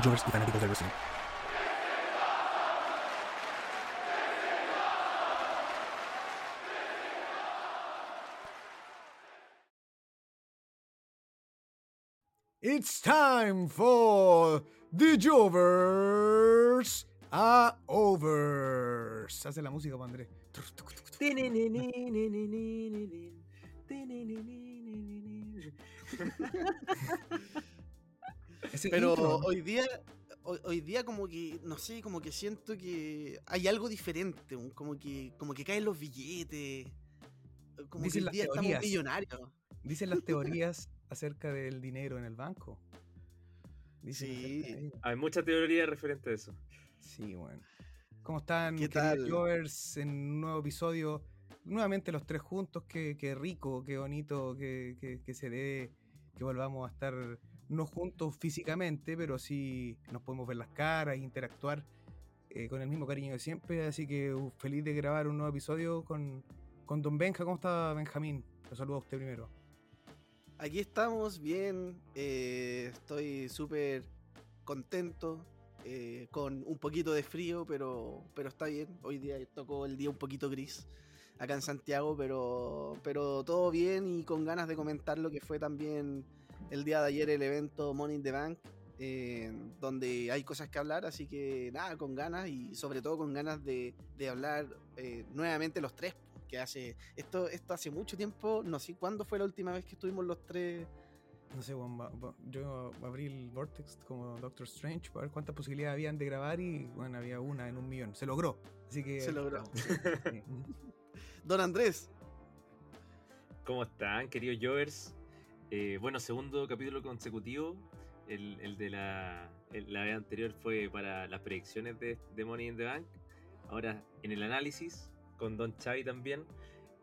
Jovers y fanáticos del wrestling. It's time for the Jovers are overs. Hace la música. Ese Pero intro, hoy día, hoy, hoy día como que, no sé, como que siento que hay algo diferente, como que, como que caen los billetes, como Dicen que hoy día estamos teorías. millonarios. Dicen las teorías acerca del dinero en el banco. Dicen Sí. Hay mucha teoría referente a eso. Sí, bueno. ¿Cómo están, ¿Qué tal? Jovers, en un nuevo episodio? Nuevamente los tres juntos, qué, qué rico, qué bonito que, que- que se dé, que volvamos a estar no juntos físicamente, pero sí nos podemos ver las caras, interactuar eh, con el mismo cariño de siempre. Así que uh, feliz de grabar un nuevo episodio con, con Don Benja. ¿Cómo está Benjamín? Lo saludo a usted primero. Aquí estamos bien, eh, estoy súper contento, eh, con un poquito de frío, pero, pero está bien. Hoy día tocó el día un poquito gris acá en Santiago, pero, pero todo bien y con ganas de comentar lo que fue también el día de ayer el evento Money in the Bank, eh, donde hay cosas que hablar, así que nada, con ganas y sobre todo con ganas de, de hablar eh, nuevamente los tres. Que hace esto, esto hace mucho tiempo, no sé cuándo fue la última vez que estuvimos los tres. No sé, va- yo abrí el Vortex como Doctor Strange para ver cuántas posibilidades habían de grabar y bueno, había una en un millón. Se logró. Así que. Se logró. Don Andrés, ¿Cómo están, queridos Jovers? Eh, bueno, segundo capítulo consecutivo. El, el de la, el- la vez anterior fue para las predicciones de, de Money in the Bank. Ahora en el análisis, con Don Chavi también.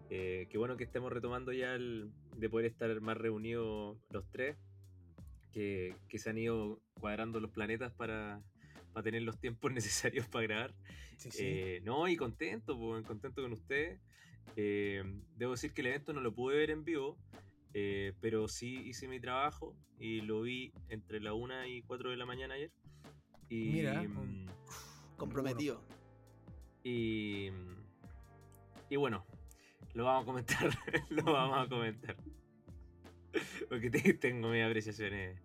Eh, qué bueno que estemos retomando ya el, de poder estar más reunidos los tres. Que, que se han ido cuadrando los planetas para, para tener los tiempos necesarios para grabar. Sí, sí. Eh, no, y contento, pues, contento con ustedes. Eh, debo decir que el evento no lo pude ver en vivo, eh, pero sí hice mi trabajo y lo vi entre la 1 y 4 de la mañana ayer. Y, Mira, mm, comprometido. y, y bueno, lo vamos a comentar, lo vamos a comentar. Porque te- tengo mis apreciaciones,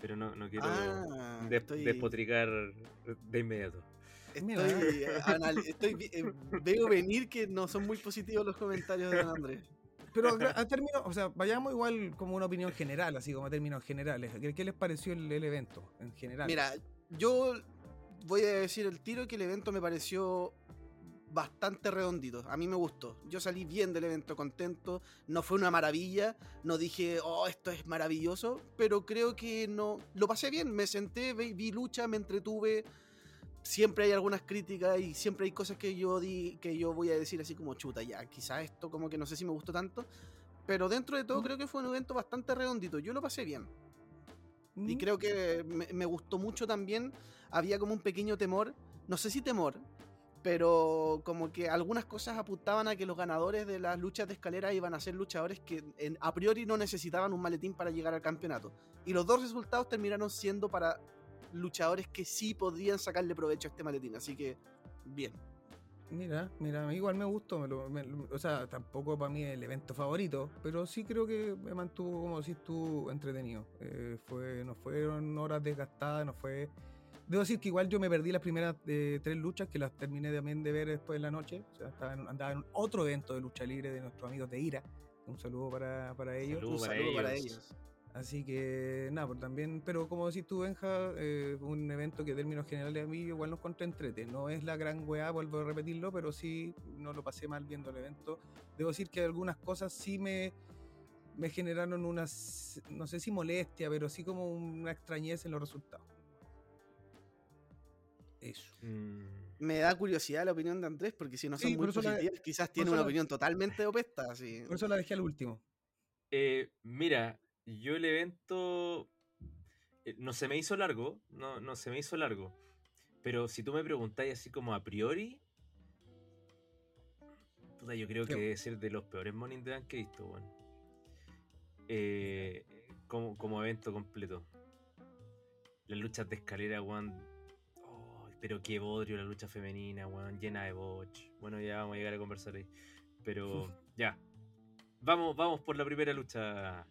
pero no, no quiero Ah, des- estoy, despotricar de inmediato. Estoy, eh, estoy eh, veo venir que no son muy positivos los comentarios de Don Andrés. Pero a, a término, o sea, vayamos igual como una opinión general, así como a términos generales. ¿Qué, les pareció el, el evento en general? Mira, yo voy a decir el tiro que el evento me pareció bastante redondito. A mí me gustó. Yo salí bien del evento contento. No fue una maravilla. No dije, oh, esto es maravilloso. Pero creo que no. Lo pasé bien. Me senté, vi lucha, me entretuve. Siempre hay algunas críticas y siempre hay cosas que yo di, que yo voy a decir así como chuta, ya, quizá esto como que no sé si me gustó tanto. Pero dentro de todo creo que fue un evento bastante redondito. Yo lo pasé bien. Y creo que me, me gustó mucho también. Había como un pequeño temor, no sé si temor, pero como que algunas cosas apuntaban a que los ganadores de las luchas de escalera iban a ser luchadores que en- a priori no necesitaban un maletín para llegar al campeonato. Y los dos resultados terminaron siendo para luchadores que sí podían sacarle provecho a este maletín. Así que, bien. Mira, mira, igual me gustó. me lo- me- o sea, tampoco para mí el evento favorito, pero sí creo que me mantuvo, como si tú, entretenido. Eh, fue, no fueron horas desgastadas, no fue. Debo decir que igual yo me perdí las primeras eh, tres luchas, que las terminé también de ver después en la noche. O sea, estaba en- andaba en otro evento de lucha libre de nuestros amigos de IRA. Un saludo para, para ellos. Saludo Un para saludo para ellos. ellos. Así que nada, pues también, pero como decís tú, Benja, eh, un evento que en términos generales a mí igual nos encontré entrete. No es la gran weá, vuelvo a repetirlo, pero sí no lo pasé mal viendo el evento. Debo decir que algunas cosas sí me, me generaron unas, no sé si molestia, pero sí como una extrañeza en los resultados. Eso. Mm. Me da curiosidad la opinión de Andrés, porque si no son Sí, muy la- positivas, quizás tiene una la- opinión totalmente opuesta. Así. Por eso la dejé al último. Eh, mira, yo el evento eh, no se me hizo largo, no, no se me hizo largo. Pero si tú me preguntáis así como a priori, puta, yo creo que debe ser de los peores the Bank que he visto, weón. Eh, como, como evento completo. Las luchas de escalera, weón. Ay, pero qué bodrio la lucha femenina, weón, llena de botch. Bueno, ya vamos a llegar a conversar ahí. Pero ya. Vamos, vamos por la primera lucha.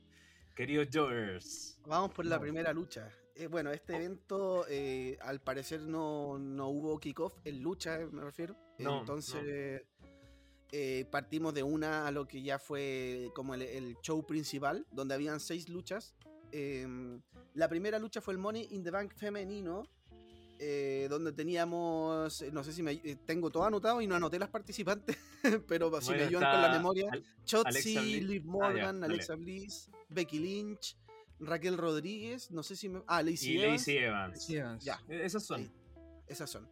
Queridos Joggers. Vamos por la Vamos. primera lucha. Eh, bueno, este Oh. evento eh, al parecer no, no hubo kickoff en lucha, eh, me refiero. No, Entonces eh, partimos de una a lo que ya fue como el, el show principal, donde habían seis luchas. Em, la primera lucha fue el Money in the Bank femenino, eh, donde teníamos, eh, no sé si me eh, tengo todo anotado y no anoté las participantes, pero si me ayudan con la memoria. Al- Chotzi. Liv Ah, ya, Morgan. Alexa Bliss, Becky Lynch, Raquel Rodríguez, no sé si me... Ah, Lacey y Evans. Lacey Evans. Evans. Ya. Eh, Esas son. Sí. Esas son.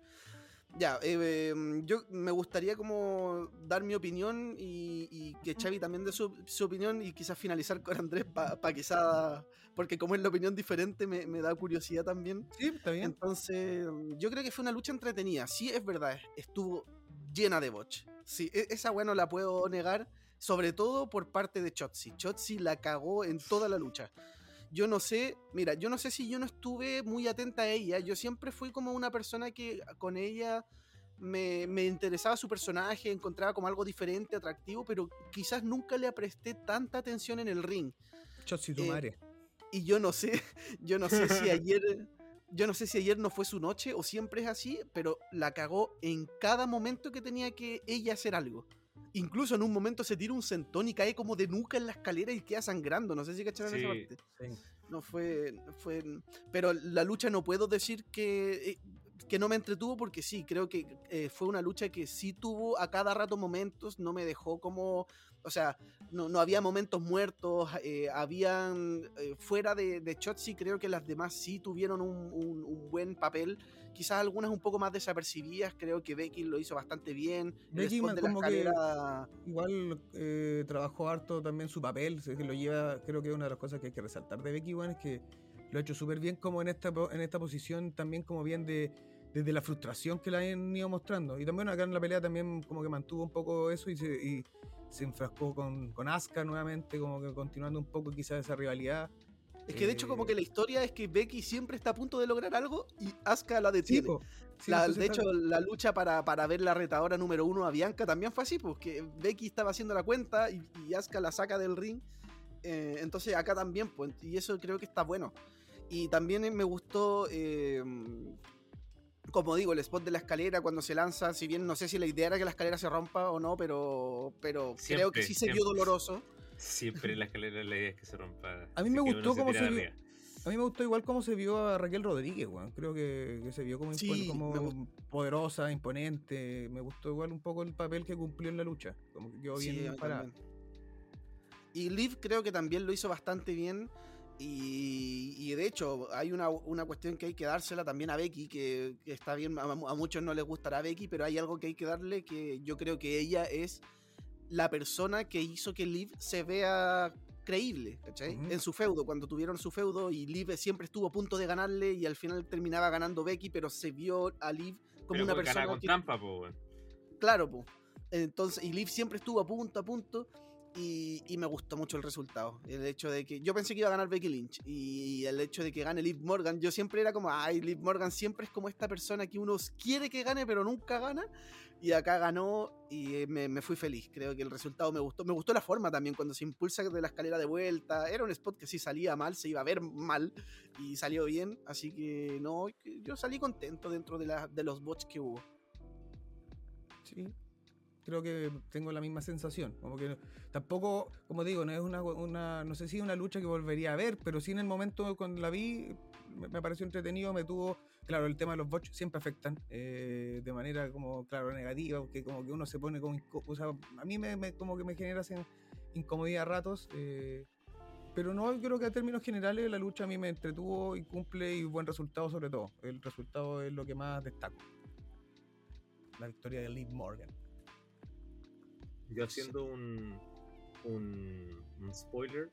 Ya, eh, em, yo me gustaría como dar mi opinión y, y que Xavi también dé su, su opinión y quizás finalizar con Andrés para quizás, porque como es la opinión diferente me, me da curiosidad también. Sí, está bien. Entonces, yo creo que fue una lucha entretenida. Sí, es verdad, estuvo llena de botch. Sí, e- esa bueno la puedo negar, sobre todo por parte de Chotzi. Chotzi la cagó en toda la lucha. Yo no sé, mira, yo no sé si yo no estuve muy atenta a ella. Yo siempre fui como una persona que con ella me, me interesaba su personaje, encontraba como algo diferente, atractivo, pero quizás nunca le presté tanta atención en el ring eh, madre. y yo no sé, yo no sé si ayer, yo no sé si ayer no fue su noche o siempre es así, pero la cagó en cada momento que tenía que ella hacer algo. Incluso en un momento se tira un centón y cae como de nuca en la escalera y queda sangrando. No sé si cacharon esa Sí. parte. Sí. No fue, fue. Pero la lucha no puedo decir que, eh, que no me entretuvo porque sí, creo que eh, fue una lucha que sí tuvo a cada rato momentos, no me dejó como. O sea, no, no había momentos muertos, eh, habían. eh, fuera de, de Chotzi, creo que las demás sí tuvieron un, un- un buen papel. Quizás algunas un poco más desapercibidas, creo que Becky lo hizo bastante bien. Becky de la como que- escalera. Igual eh, trabajó harto también su papel, que lo lleva, creo que una de las cosas que hay que resaltar de Becky, bueno, es que lo ha hecho súper bien como en esta, en esta posición, también como bien de desde la frustración que la han ido mostrando. Y también acá en la pelea también como que mantuvo un poco eso y se, y se enfrascó con, con Asuka nuevamente, como que continuando un poco quizás esa rivalidad. Es que de hecho, como Eh, que la historia es que Becky siempre está a punto de lograr algo y Asuka la Sí, detiene. po. Sí, La- de hecho, la lucha para, para ver la retadora número uno a Bianca también fue así, porque Becky estaba haciendo la cuenta y, y Asuka la saca del ring. Eh, entonces acá también, pues, y eso creo que está bueno. Y también eh, me gustó, eh, como digo, el spot de la escalera cuando se lanza, si bien no sé si la idea era que la escalera se rompa o no, pero, pero creo que sí se vio doloroso. Siempre en la escalera la idea es que se rompa. A mí me gustó se vio-. A mí me gustó igual cómo se vio a Raquel Rodríguez, weón. Creo que, que se vio como, Sí, impon- como poderosa, imponente. Me gustó igual un poco el papel que cumplió en la lucha. Como que quedó Sí, bien parada. Y Liv creo que también lo hizo bastante bien. Y, y de hecho, hay una, una cuestión que hay que dársela también a Becky, que, que está bien, a, a muchos no les gustará Becky, pero hay algo que hay que darle que yo creo que ella es la persona que hizo que Liv se vea creíble, ¿cachai? Ujú. En su feudo, cuando tuvieron su feudo y Liv siempre estuvo a punto de ganarle y al final terminaba ganando Becky, pero se vio a Liv como Pero una persona con que, trampa, po. Claro, pues. Entonces, y Liv siempre estuvo a punto, a punto. Y, y me gustó mucho el resultado. El hecho de que. Yo pensé que iba a ganar Becky Lynch. Y el hecho de que gane Liv Morgan. Yo siempre era como, ay, Liv Morgan siempre es como esta persona que uno quiere que gane, pero nunca gana. Y acá ganó y eh, me, me fui feliz. Creo que el resultado me gustó. Me gustó la forma también, cuando se impulsa de la escalera de vuelta. Era un spot que sí salía mal, se iba a ver mal. Y salió bien. Así que no, yo salí contento dentro de, la, de los bots que hubo. Sí. Creo que tengo la misma sensación. Como que tampoco, como digo, no es una, una no sé si es una lucha que volvería a ver, pero sí en el momento cuando la vi me, pareció entretenido, me tuvo, claro, el tema de los bots siempre afectan eh, de manera como, claro, negativa, porque como que uno se pone como, o sea, a mí me, como que me genera incomodidad a ratos. Eh, pero no, yo creo que a términos generales la lucha a mí me entretuvo y cumple y buen resultado sobre todo. El resultado es lo que más destaco. La victoria de Liv Morgan. Yo haciendo un, un, spoiler,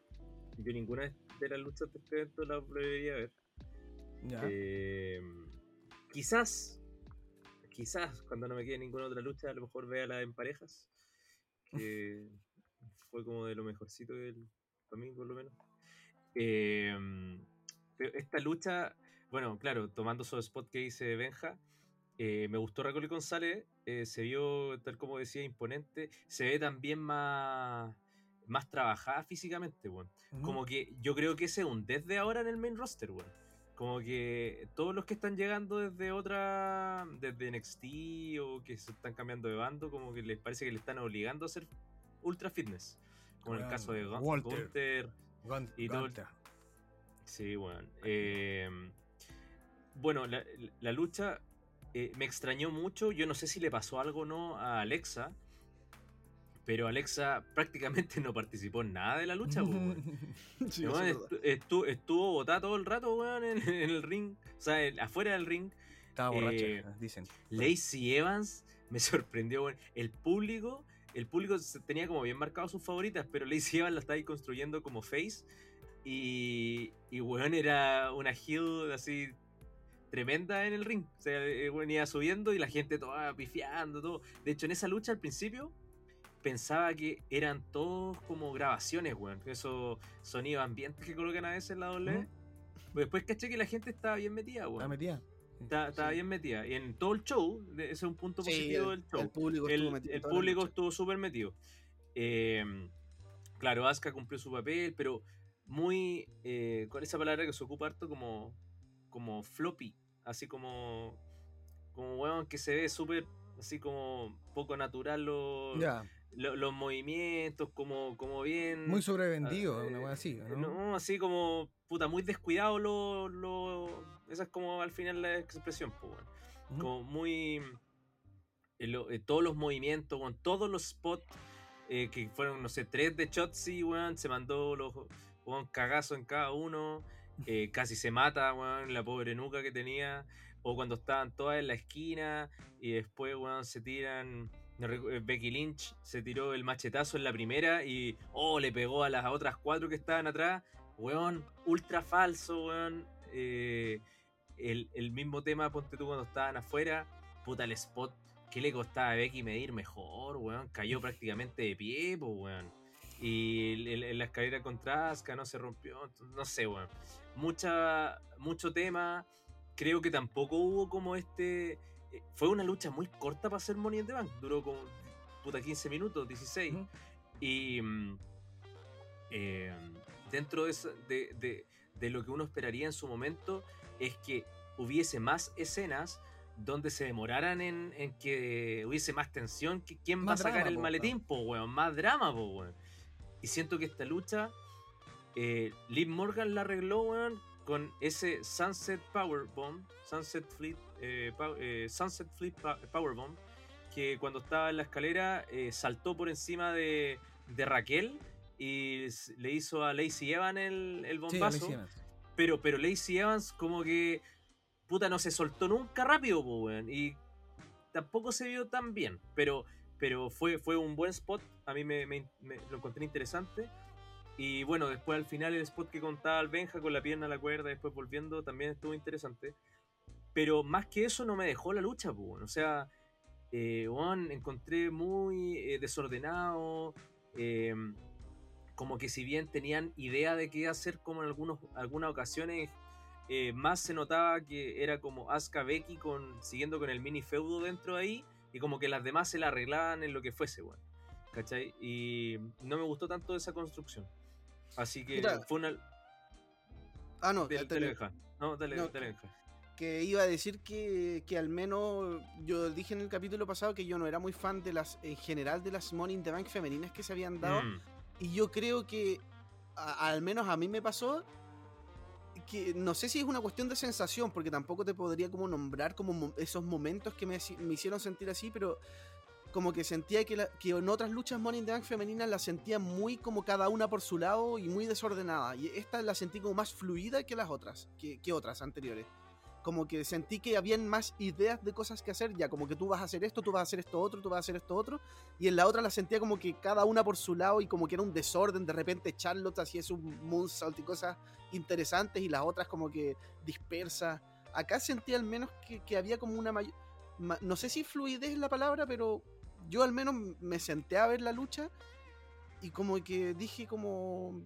yo ninguna de las luchas de este evento la debería ver. Eh, quizás, quizás cuando no me quede ninguna otra lucha, a lo mejor vea la en parejas. Que fue como de lo mejorcito del, domingo por lo menos. Em, esta lucha, bueno, claro, tomando su spot que dice Benja, eh, me gustó Raquel González, eh, se vio, tal como decía, imponente, se ve también más, más trabajada físicamente, bueno. Como que yo creo que ese es un desde ahora en el main roster, bueno. Como que todos los que están llegando desde otra, desde NXT o que se están cambiando de bando, como que les parece que le están obligando a hacer ultra fitness como en el caso de Walter, y todo. Sí, bueno. Eh, bueno, la, lucha eh, me extrañó mucho. Yo no sé si le pasó algo o no a Alexa. Pero Alexa prácticamente no participó en nada de la lucha, estuvo, estuvo, botada todo el rato, weón, en, el ring. O sea, afuera del ring. Estaba borracha, eh, dicen. Lacey Evans me sorprendió, weón. El público el público tenía como bien marcado sus favoritas, pero Lacey Evans la estaba ahí construyendo como face. Y, y weón, era una heel así tremenda en el ring. O sea, venía eh, subiendo y la gente toda pifiando, todo. De hecho, en esa lucha al principio pensaba que eran todos como grabaciones, weón. Esos sonidos ambientes que colocan a veces en la doble. Después caché que la gente estaba bien metida, weón. Estaba metida. Estaba bien metida. Y en todo el show, ese es un punto positivo del show. El público estuvo metido. El público estuvo súper metido. Em, claro, Asuka cumplió su papel, pero muy. Eh, con esa palabra que se ocupa harto como. como floppy. Así como. como weón que se ve súper. así como poco natural los, los movimientos, como, como bien. Muy sobrevendido, ah, una weón así, ¿no? ¿no? Así como. puta, muy descuidado. Lo, esa es como al final la expresión, pues, Como muy. Eh, eh, todos los movimientos, con todos los spots eh, que fueron, no sé, tres de Chotzi, weón, se mandó los un cagazo en cada uno. Casi se mata, weón, la pobre nuca que tenía. O cuando estaban todas en la esquina y después, weón, se tiran. Becky Lynch se tiró el machetazo en la primera y, oh, le pegó a las otras cuatro que estaban atrás. Weón, ultra falso, weón. Eh, el, mismo tema, ponte tú cuando estaban afuera, puta el spot, ¿qué le costaba a Becky medir mejor, weón? Cayó prácticamente de pie, pues, weón. Y en la escalera contra Asuka no se rompió, no sé, weón. Mucha, mucho tema, creo que tampoco hubo como este... Eh, fue una lucha muy corta para hacer Money in the Bank, duró como puta 15 minutos, 16. Y mm, eh, dentro de, de, lo que uno esperaría en su momento, es que hubiese más escenas donde se demoraran en, que hubiese más tensión, que quién va a sacar el maletín, po, weón, más drama, po, weón. Y siento que esta lucha, eh, Liv Morgan la arregló, weón, con ese Sunset Power Bomb, Sunset Fleet, eh, eh, Sunset Fleet Power Bomb, que cuando estaba en la escalera saltó por encima de, de, Raquel y le hizo a Lacey Evan el, el bombazo. Pero, pero Lacey Evans como que, puta, no se soltó nunca rápido, weón. Y tampoco se vio tan bien. Pero, pero fue, fue un buen spot. A mí me, lo encontré interesante. Y bueno, después al final el spot que contaba el Benja con la pierna a la cuerda, después volviendo, también estuvo interesante. Pero más que eso no me dejó la lucha, pues. O sea, eh, encontré muy eh, desordenado. Eh, como que si bien tenían idea de qué hacer, como en algunos, algunas ocasiones, eh, más se notaba que era como Asuka Becky con, siguiendo con el mini feudo dentro de ahí, y como que las demás se la arreglaban en lo que fuese, bueno. ¿Cachai? Y no me gustó tanto esa construcción. Así que fue una. Ah, no, dale, dale, No, dale, dale, que iba a decir que, que al menos yo dije en el capítulo pasado que yo no era muy fan de las en general de las Money in the Bank femeninas que se habían dado Mm, y yo creo que a- al menos a mí me pasó no sé si es una cuestión de sensación porque tampoco te podría como nombrar como mo- esos momentos que me, hicieron sentir así pero como que sentía que, en otras luchas Money in the Bank femeninas la sentía muy como cada una por su lado y muy desordenada y esta la sentí como más fluida que las otras que otras anteriores como que sentí que habían más ideas de cosas que hacer, ya como que tú vas a hacer esto, tú vas a hacer esto otro, tú vas a hacer esto otro, y en la otra la sentía como que cada una por su lado y como que era un desorden, de repente Charlotte hacía su moonsault y cosas interesantes y las otras como que dispersas. Acá sentí al menos que, había como una mayor, no sé si fluidez es la palabra, pero yo al menos me senté a ver la lucha y como que dije como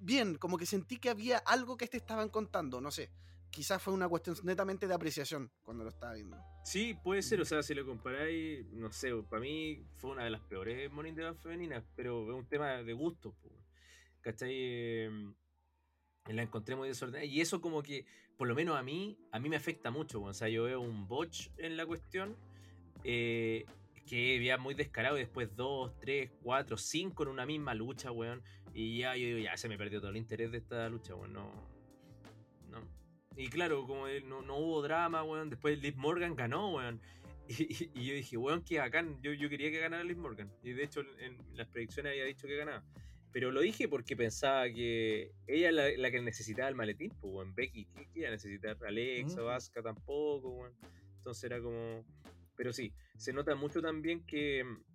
bien, como que sentí que había algo que te estaban contando, no sé. Quizás fue una cuestión netamente de apreciación cuando lo estaba viendo. Sí, puede ser, o sea, si lo comparáis, no sé, para mí fue una de las peores Money in the Bank femeninas, pero es un tema de gusto, ¿cachai? Eh, la encontré muy desordenada y eso como que, por lo menos a mí, a mí me afecta mucho, o sea, yo veo un botch en la cuestión eh, que ya muy descarado y después dos, tres, cuatro, cinco en una misma lucha, weón, y ya yo digo, ya se me perdió todo el interés de esta lucha, weón, no. Y claro, como no, no hubo drama, weón. Después Liv Morgan ganó, weón. Y, yo dije, weón, que bacán. Yo, yo quería que ganara Liv Morgan. Y de hecho, en las predicciones había dicho que ganaba. Pero lo dije porque pensaba que ella es la, la que necesitaba el maletín, pues, weón. Becky, ¿qué, qué iba a necesitar? Alexa. Asuka tampoco, weón. Entonces era como. Pero sí, se nota mucho también que. mm,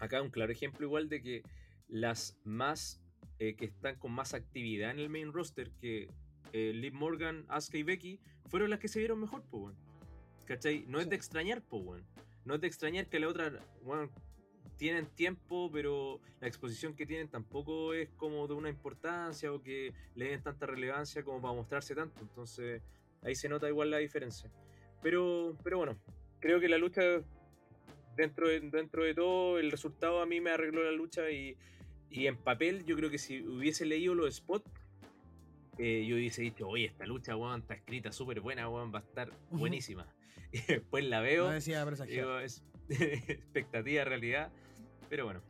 Acá un claro ejemplo igual de que las más eh, que están con más actividad en el main roster que eh, Liv Morgan, Asuka y Becky fueron las que se vieron mejor, pues, weón. ¿Cachai? No es de extrañar, pues, weón. No es de extrañar que la otra, weón, tienen tiempo, pero la exposición que tienen tampoco es como de una importancia o que le den tanta relevancia como para mostrarse tanto. Entonces, ahí se nota igual la diferencia. Pero, pero bueno, creo que la lucha, dentro de, dentro de todo, el resultado a mí me arregló la lucha y, y en papel yo creo que si hubiese leído los spots, eh, yo hubiese dicho, oye, esta lucha, weón, está escrita súper buena, weón, va a estar buenísima. Y después la veo, No decía digo, es expectativa, realidad. Pero bueno,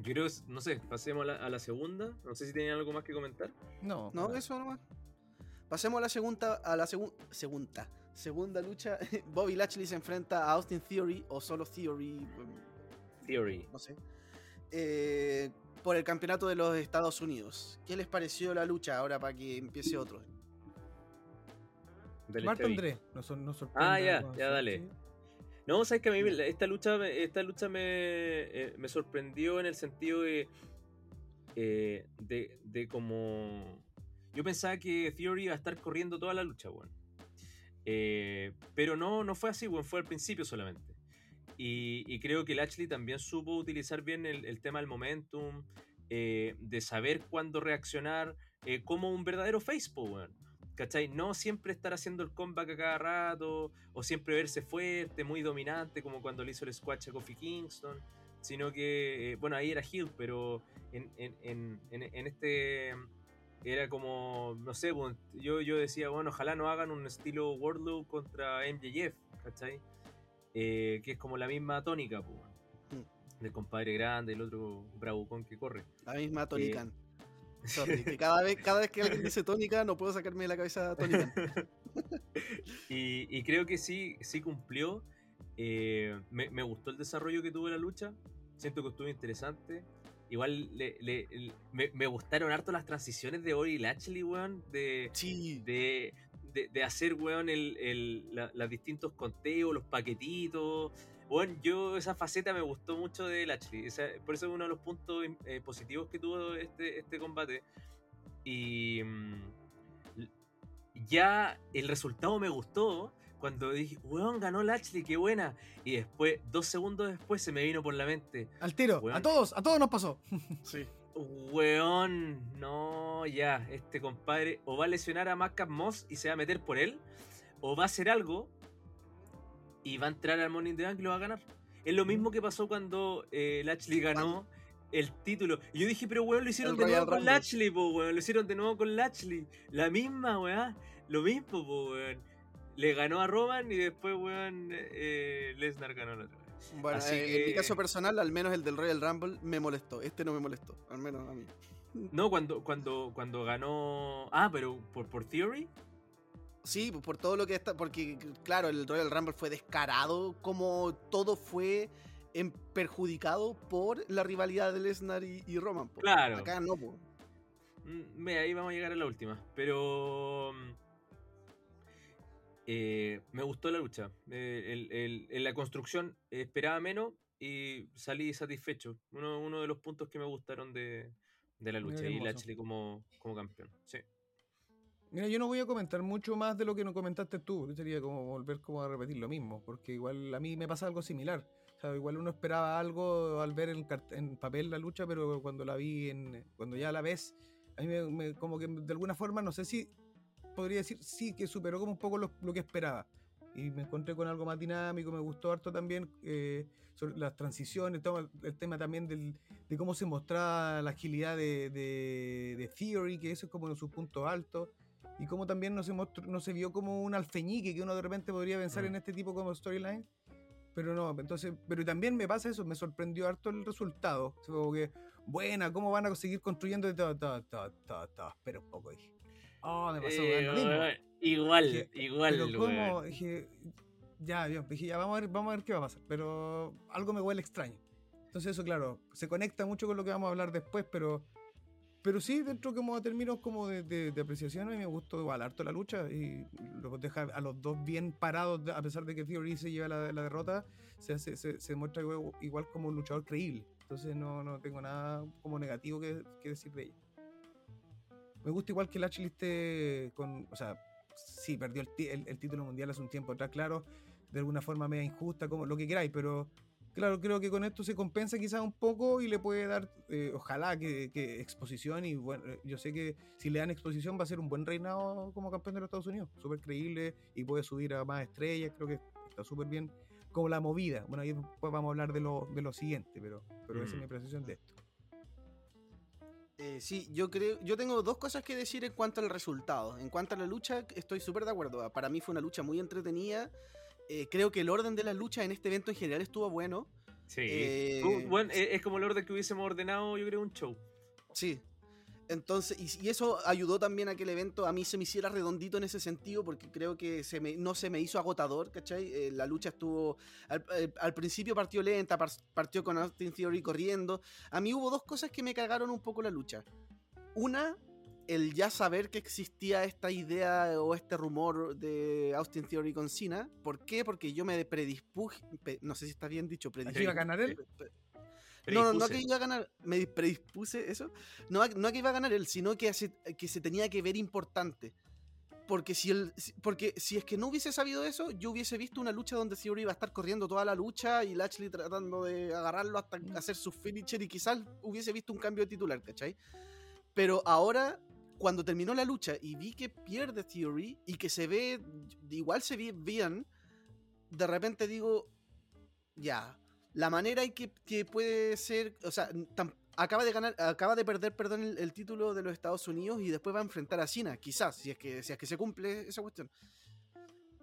yo creo, no sé, pasemos a la, a la segunda. No sé si tienen algo más que comentar. No, No, no. eso nomás. Pasemos a la segunda, a la segun- segunda, segunda lucha. Bobby Lashley se enfrenta a Austin Theory o solo Theory, mm, Theory. no sé, eh, por el campeonato de los Estados Unidos. ¿Qué les pareció la lucha ahora para que empiece otro? Marta Chavi. André, nos, sor- nos sorprende. Ah, ya, ya, dale. sí. No, sabes que a mí esta lucha, me- esta lucha me, eh, me sorprendió en el sentido de, eh, de, de como... Yo pensaba que Theory iba a estar corriendo toda la lucha, weón. Eh, pero no, no fue así, weón, fue al principio solamente. Y, y creo que Lashley también supo utilizar bien el, el tema del momentum, eh, de saber cuándo reaccionar, eh, como un verdadero face, po, weón. ¿Cachai? No siempre estar haciendo el comeback a cada rato, o siempre verse fuerte, muy dominante, como cuando le hizo el squash a Kofi Kingston, sino que, eh, bueno, ahí era Hill, pero en, en- en- en- este era como, no sé, yo, yo decía, bueno, ojalá no hagan un estilo Wardlow contra MJF, ¿cachai? Eh, que es como la misma tónica, pues, del compadre grande, el otro bravucón que corre. La misma Tony Eh. Khan. Sorry, que cada vez, cada vez que alguien dice tónica no puedo sacarme de la cabeza a Tony Khan. Y, y creo que sí, sí cumplió. Eh, me, me gustó el desarrollo que tuvo la lucha. Siento que estuvo interesante. Igual le- le- le- me, me gustaron harto las transiciones de Ori Lashley, weón. De, Sí, de, de, de hacer, weón, el, el, la- los distintos conteos, los paquetitos. Weón, yo esa faceta me gustó mucho de Lashley. Esa- por eso es uno de los puntos eh, positivos que tuvo este, este combate. Y mm, ya el resultado me gustó cuando dije, weón, ganó Lashley, qué buena. Y después, dos segundos después, se me vino por la mente, Al tiro, Weón. a todos, a todos nos pasó. sí. Weón, no, ya, este compadre o va a lesionar a Madcap Moss y se va a meter por él, o va a hacer algo y va a entrar al in the Bank y lo va a ganar. Es lo mismo que pasó cuando eh, Lashley ganó el título. Y yo dije, pero weón, lo hicieron El de nuevo con. Lashley, po, weón, lo hicieron de nuevo con Lashley. La misma, weón, lo mismo, po, weón. le ganó a Roman y después, weón, eh, Lesnar ganó la otra. Bueno, Así eh, en mi caso personal, al menos el del Royal Rumble me molestó. Este no me molestó, al menos a mí. No, cuando, cuando, cuando ganó. Ah, pero por, por Theory. Sí, pues, por todo lo que está. Porque, claro, el Royal Rumble fue descarado, como todo fue em, perjudicado por la rivalidad de Lesnar y, y Roman. po. Claro. Acá no, po. Mm, Ve, ahí vamos a llegar a la última. Pero. Eh, me gustó la lucha. Eh, el- el- en la construcción esperaba menos y salí satisfecho. Uno, uno de los puntos que me gustaron de, de la lucha. Y. Lashley como, como campeón. Sí. Mira, yo no voy a comentar mucho más de lo que no comentaste tú. Sería como volver como a repetir lo mismo, porque igual a mí me pasa algo similar. O sea, igual uno esperaba algo al ver en, en papel la lucha, pero cuando la vi, en, cuando ya la ves, a mí me, me- como que de alguna forma, no sé si podría decir, sí, que superó como un poco lo, lo que esperaba. Y me encontré con algo más dinámico, me gustó harto también eh, sobre las transiciones, todo el tema también del, de cómo se mostraba la agilidad de, de, de Theory, que eso es como su punto alto y cómo también no se, mostró- no se vio como un alfeñique que uno de repente podría pensar Mm. en este tipo como storyline. Pero no, entonces, pero también me pasa eso, me sorprendió harto el resultado. O sea, como que, buena, ¿cómo van a seguir construyendo? Ta, ta, ta, ta, ta. Espera un poco, dije. Oh, me pasó Eh, lo mismo. igual, Dije, igual. Pero cómo, dije, ya, ya, dije, ya, vamos a ver, vamos a ver qué va a pasar. Pero algo me huele extraño. Entonces eso, claro, se conecta mucho con lo que vamos a hablar después, pero pero sí, dentro como de términos como de, de, de apreciación, a mí me gustó igual harto la lucha y los deja a los dos bien parados, a pesar de que Theory se lleva la, la derrota, se, se, se muestra igual, igual como un luchador creíble. Entonces no, no tengo nada como negativo que, que decir de ella. Me gusta igual que Lashley esté con, o sea, sí, perdió el, el- el título mundial hace un tiempo atrás, claro, de alguna forma media injusta, como lo que queráis, pero claro, creo que con esto se compensa quizás un poco y le puede dar, eh, ojalá que, que exposición y bueno, eh, yo sé que si le dan exposición va a ser un buen reinado como campeón de los Estados Unidos, súper creíble y puede subir a más estrellas, creo que está súper bien como la movida. Bueno, ahí después vamos a hablar de lo, de lo siguiente, pero, pero esa es Mm. mi apreciación de esto. Eh, sí, yo creo, yo tengo dos cosas que decir en cuanto al resultado. En cuanto a la lucha, estoy súper de acuerdo. Para mí fue una lucha muy entretenida. Eh, creo que el orden de la lucha en este evento en general estuvo bueno. Sí. Eh, bueno, es, es como el orden que hubiésemos ordenado, yo creo, un show. Sí. Entonces, y, y eso ayudó también a que el evento a mí se me hiciera redondito en ese sentido, porque creo que se me, no se me hizo agotador, ¿cachai? Eh, la lucha estuvo. Al, al- al principio partió lenta, par- partió con Austin Theory corriendo. A mí hubo dos cosas que me cagaron un poco la lucha. Una, el ya saber que existía esta idea o este rumor de Austin Theory con Cena. ¿Por qué? Porque yo me predispuje. pe- No sé si está bien dicho, predispuse. No, no, no que iba a ganar, me predispuse eso. No, a- no a que iba a ganar él, sino que, hace- que se tenía que ver importante. Porque si, él, si- porque si es que no hubiese sabido eso, yo hubiese visto una lucha donde Theory iba a estar corriendo toda la lucha y Lashley tratando de agarrarlo hasta hacer su finisher y quizás hubiese visto un cambio de titular, ¿cachai? Pero ahora, cuando terminó la lucha y vi que pierde Theory y que se ve, igual se ve bien, de repente digo, ya, la manera en que, que puede ser, o sea, tam- acaba de ganar, acaba de perder, perdón, el, el título de los Estados Unidos y después va a enfrentar a China, quizás, si es que, si es que se cumple esa cuestión.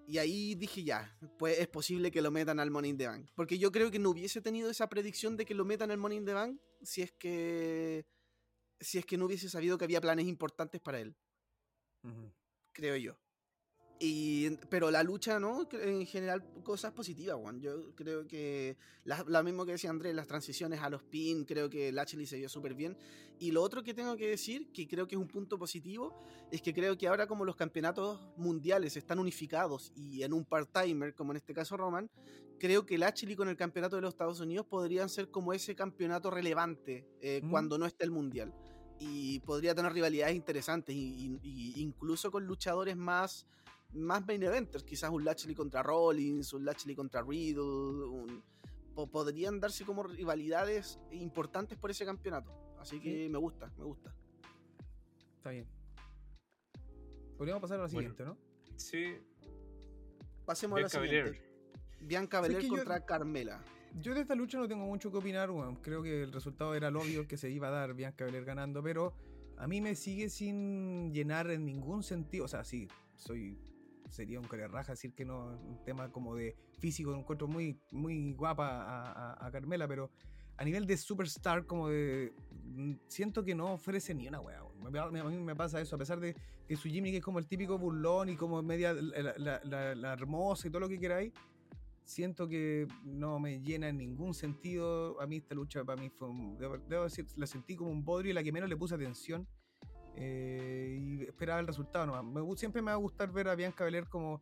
Y ahí dije ya, pues es posible que lo metan al Money in the Bank. Porque yo creo que no hubiese tenido esa predicción de que lo metan al Money in the Bank si es que si es que no hubiese sabido que había planes importantes para él, creo yo. Y, pero la lucha, ¿no? En general, cosas positivas, Juan. Yo creo que, la, la mismo que decía Andrés, las transiciones a los pin, creo que Lashley se vio súper bien. Y lo otro que tengo que decir, que creo que es un punto positivo, es que creo que ahora como los campeonatos mundiales están unificados y en un part-timer, como en este caso Roman, creo que Lashley con el campeonato de los Estados Unidos podrían ser como ese campeonato relevante eh, Mm. cuando no esté el mundial. Y podría tener rivalidades interesantes, y, y- y incluso con luchadores más más main eventers, quizás un Lashley contra Rollins, un Lashley contra Riddle, un- po- podrían darse como rivalidades importantes por ese campeonato. Así que me gusta, me gusta. Está bien. Podríamos pasar a la Bueno. siguiente, ¿no? Sí. Pasemos a la Bianca siguiente. Belair. Bianca Belair que yo- contra Carmela. Yo de esta lucha no tengo mucho que opinar, weón. Creo que el resultado era el obvio que se iba a dar Bianca Belair ganando, pero a mí me sigue sin llenar en ningún sentido. O sea, sí, soy sería un raja decir que no, un tema como de físico, encuentro muy, muy guapa a, Carmela, pero a nivel de superstar, como de. Mm, siento que no ofrece ni una wea. A mí me pasa eso, a pesar de que su Jimmy es como el típico burlón y como media la, hermosa y todo lo que queráis. Siento que no me llena en ningún sentido. A mí esta lucha para mí fue, debo, decir, la sentí como un bodrio y la que menos le puse atención. Eh, y esperaba el resultado nomás. Me, siempre me va a gustar ver a Bianca Belair como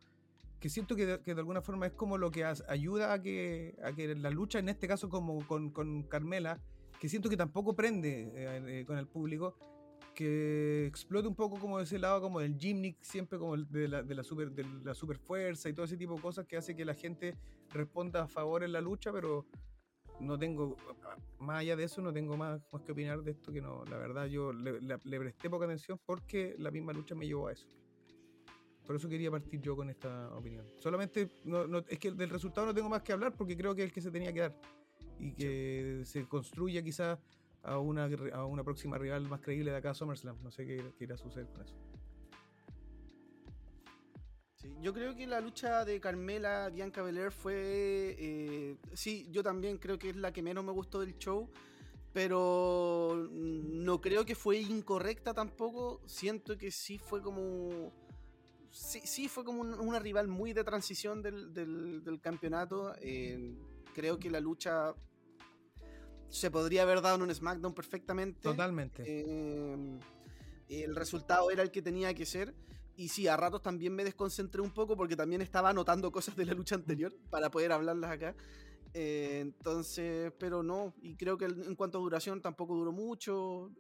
que siento que de, alguna forma es como lo que ayuda a que, a que la lucha, en este caso como con, con Carmela, que siento que tampoco prende eh, eh, con el público, que explote un poco como de ese lado, como del gimmick, siempre como de la, de la, super, de la super fuerza y todo ese tipo de cosas que hace que la gente responda a favor en la lucha, pero no tengo, más allá de eso, no tengo más, más que opinar de esto, que no, la verdad yo le, le presté poca atención porque la misma lucha me llevó a eso. Por eso quería partir yo con esta opinión. Solamente, no, es que del resultado no tengo más que hablar porque creo que es el que se tenía que dar. Y que se construya quizás a una, a una próxima rival más creíble de acá a SummerSlam. No sé qué, irá a suceder con eso. Yo creo que la lucha de Carmela Bianca Belair fue. Eh, sí, yo también creo que es la que menos me gustó del show. Pero no creo que fue incorrecta tampoco. Siento que sí fue como sí, sí fue como una rival muy de transición del, campeonato. Eh, creo que la lucha se podría haber dado en un SmackDown perfectamente. Totalmente. Eh, el resultado era el que tenía que ser. Y sí, a ratos también me desconcentré un poco porque también estaba anotando cosas de la lucha anterior para poder hablarlas acá. Eh, entonces, pero no, y creo que en cuanto a duración tampoco duró mucho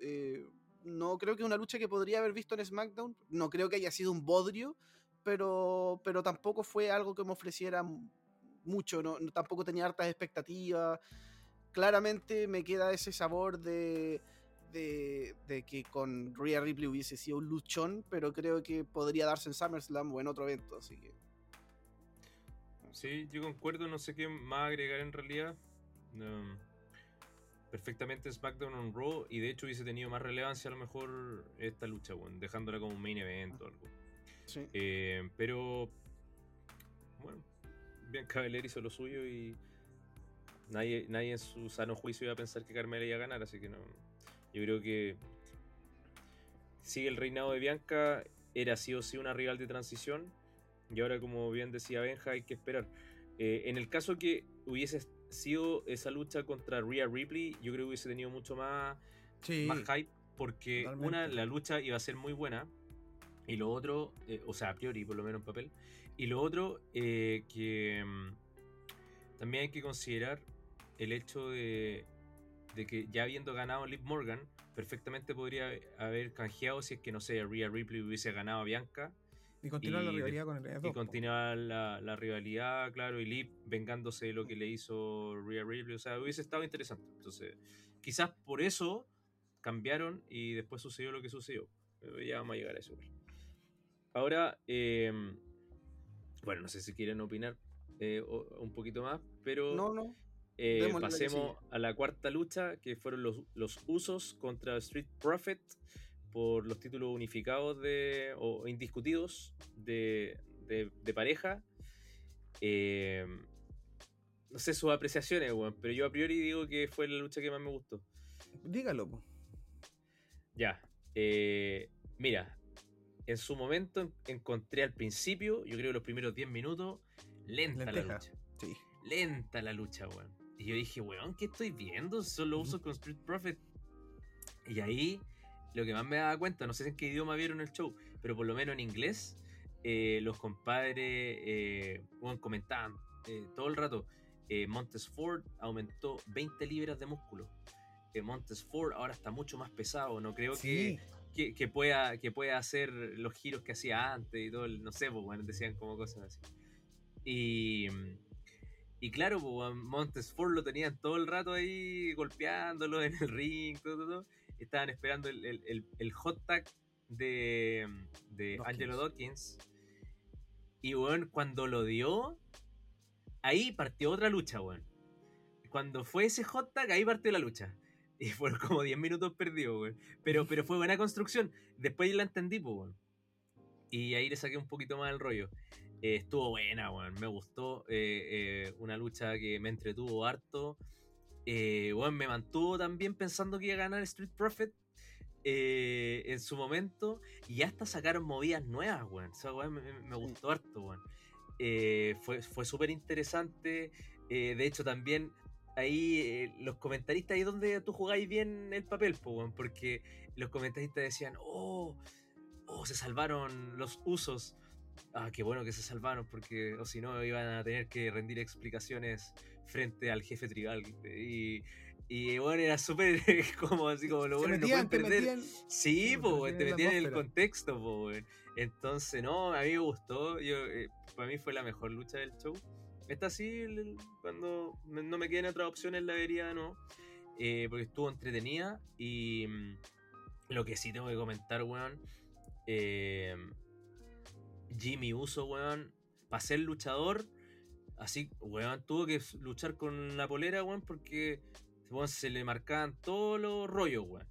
no creo que una lucha que podría haber visto en SmackDown. No creo que haya sido un bodrio, pero, pero tampoco fue algo que me ofreciera mucho. No, tampoco tenía hartas expectativas. Claramente me queda ese sabor de, de, que con Rhea Ripley hubiese sido un luchón, pero creo que podría darse en SummerSlam o en otro evento, así que. Sí, yo concuerdo, no sé qué más agregar en realidad. No perfectamente SmackDown on Raw y de hecho hubiese tenido más relevancia a lo mejor esta lucha, bueno, dejándola como un main event o algo. Eh, pero bueno, Bianca Belair hizo lo suyo y nadie, nadie en su sano juicio iba a pensar que Carmela iba a ganar, así que no. Yo creo que sigue el reinado de Bianca, era sí o sí una rival de transición y ahora como bien decía Benja hay que esperar. Eh, en el caso que hubiese sido esa lucha contra Rhea Ripley, yo creo que hubiese tenido mucho más, más hype, porque una, la lucha iba a ser muy buena, y lo otro, eh, o sea, a priori, por lo menos en papel, y lo otro, eh, que mm, también hay que considerar el hecho de, de, que ya habiendo ganado Liv Morgan, perfectamente podría haber canjeado si es que, no sé, Rhea Ripley hubiese ganado a Bianca y continuar la rivalidad con el Y continuar la, rivalidad, claro, y Liv vengándose de lo que le hizo Rhea Ripley. O sea, hubiese estado interesante. Entonces, quizás por eso cambiaron y después sucedió lo que sucedió. Pero ya vamos a llegar a eso. Ahora, em, bueno, no sé si quieren opinar eh, un poquito más, pero no, no. Eh, pasemos a la cuarta lucha, que fueron los, los usos contra Street Profit por los títulos unificados de, o indiscutidos de, de, pareja. Eh, no sé sus apreciaciones, pero yo a priori digo que fue la lucha que más me gustó. Dígalo. Ya. Eh, mira, en su momento encontré al principio, yo creo los primeros 10 minutos, lenta la lucha. Sí. Lenta la lucha, weón. Y yo dije, weón, ¿qué estoy viendo? Solo uso con Street Profit. Y ahí lo que más me daba cuenta, no sé en qué idioma vieron el show, pero por lo menos en inglés, eh, los compadres eh, comentaban eh, todo el rato, eh, Montes Ford aumentó 20 libras de músculo. Montes Ford ahora está mucho más pesado, no creo que, que, pueda, que pueda hacer los giros que hacía antes y todo, no sé, pues, bueno, decían como cosas así. Y, y claro, pues, Montes Ford lo tenían todo el rato ahí golpeándolo en el ring, todo, todo estaban esperando el, hot tag de, de Angelo Dawkins. Y bueno, cuando lo dio, ahí partió otra lucha, weón. Cuando fue ese hot tag, ahí partió la lucha. Y fueron como 10 minutos perdidos, weón. Pero, pero fue buena construcción. Después la entendí, pues, weón. Y ahí le saqué un poquito más el rollo. Eh, estuvo buena, weón. Me gustó. Eh, eh, una lucha que me entretuvo harto. Weón, me mantuvo también pensando que iba a ganar Street Profit. en su momento. Y hasta sacaron movidas nuevas, weón. O sea, weón, me, gustó harto, weón. Fue fue súper interesante. De hecho, también ahí eh, los comentaristas, ahí es donde tú jugáis bien el papel, po, porque los comentaristas decían, oh, oh, se salvaron los usos. Ah, qué bueno que se salvaron, porque o si no iban a tener que rendir explicaciones frente al jefe tribal. Y, y bueno, era súper como así como lo Se bueno no metían, pueden te perder. metían. Sí, Sí, po, te weón, te metían en el contexto, po. Entonces, no, a mí me gustó. Yo, eh, para mí fue la mejor lucha del show. Esta sí, cuando no me queden otras opciones, la vería, no. Eh, porque estuvo entretenida. Y mm, lo que sí tengo que comentar, weón. eh, Jimmy Uso, weón. Para ser luchador, así, weón, tuvo que luchar con la polera, weón, porque weón, se le marcaban todos los rollos, weón.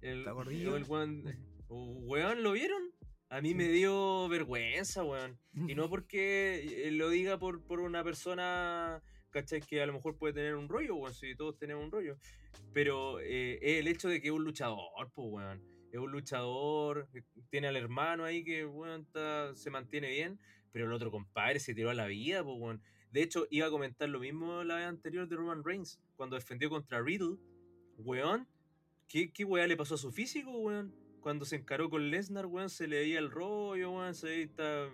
El, ¿Está el weón, weón, ¿lo vieron? A mí me dio vergüenza, weón. Y no porque eh, lo diga por, por una persona, ¿cachai? Que a lo mejor puede tener un rollo, weón, si todos tenemos un rollo. Pero eh, es el hecho de que es un luchador, pues, weón. Es un luchador, eh, tiene al hermano ahí que, está- se mantiene bien, pero el otro compadre se tiró a la vida, pues, weón. De hecho, iba a comentar lo mismo la vez anterior de Roman Reigns, cuando defendió contra Riddle. Weón, ¿qué, qué weá le pasó a su físico, weón? Cuando se encaró con Lesnar, weón, se le veía el rollo, weón, se veía... está-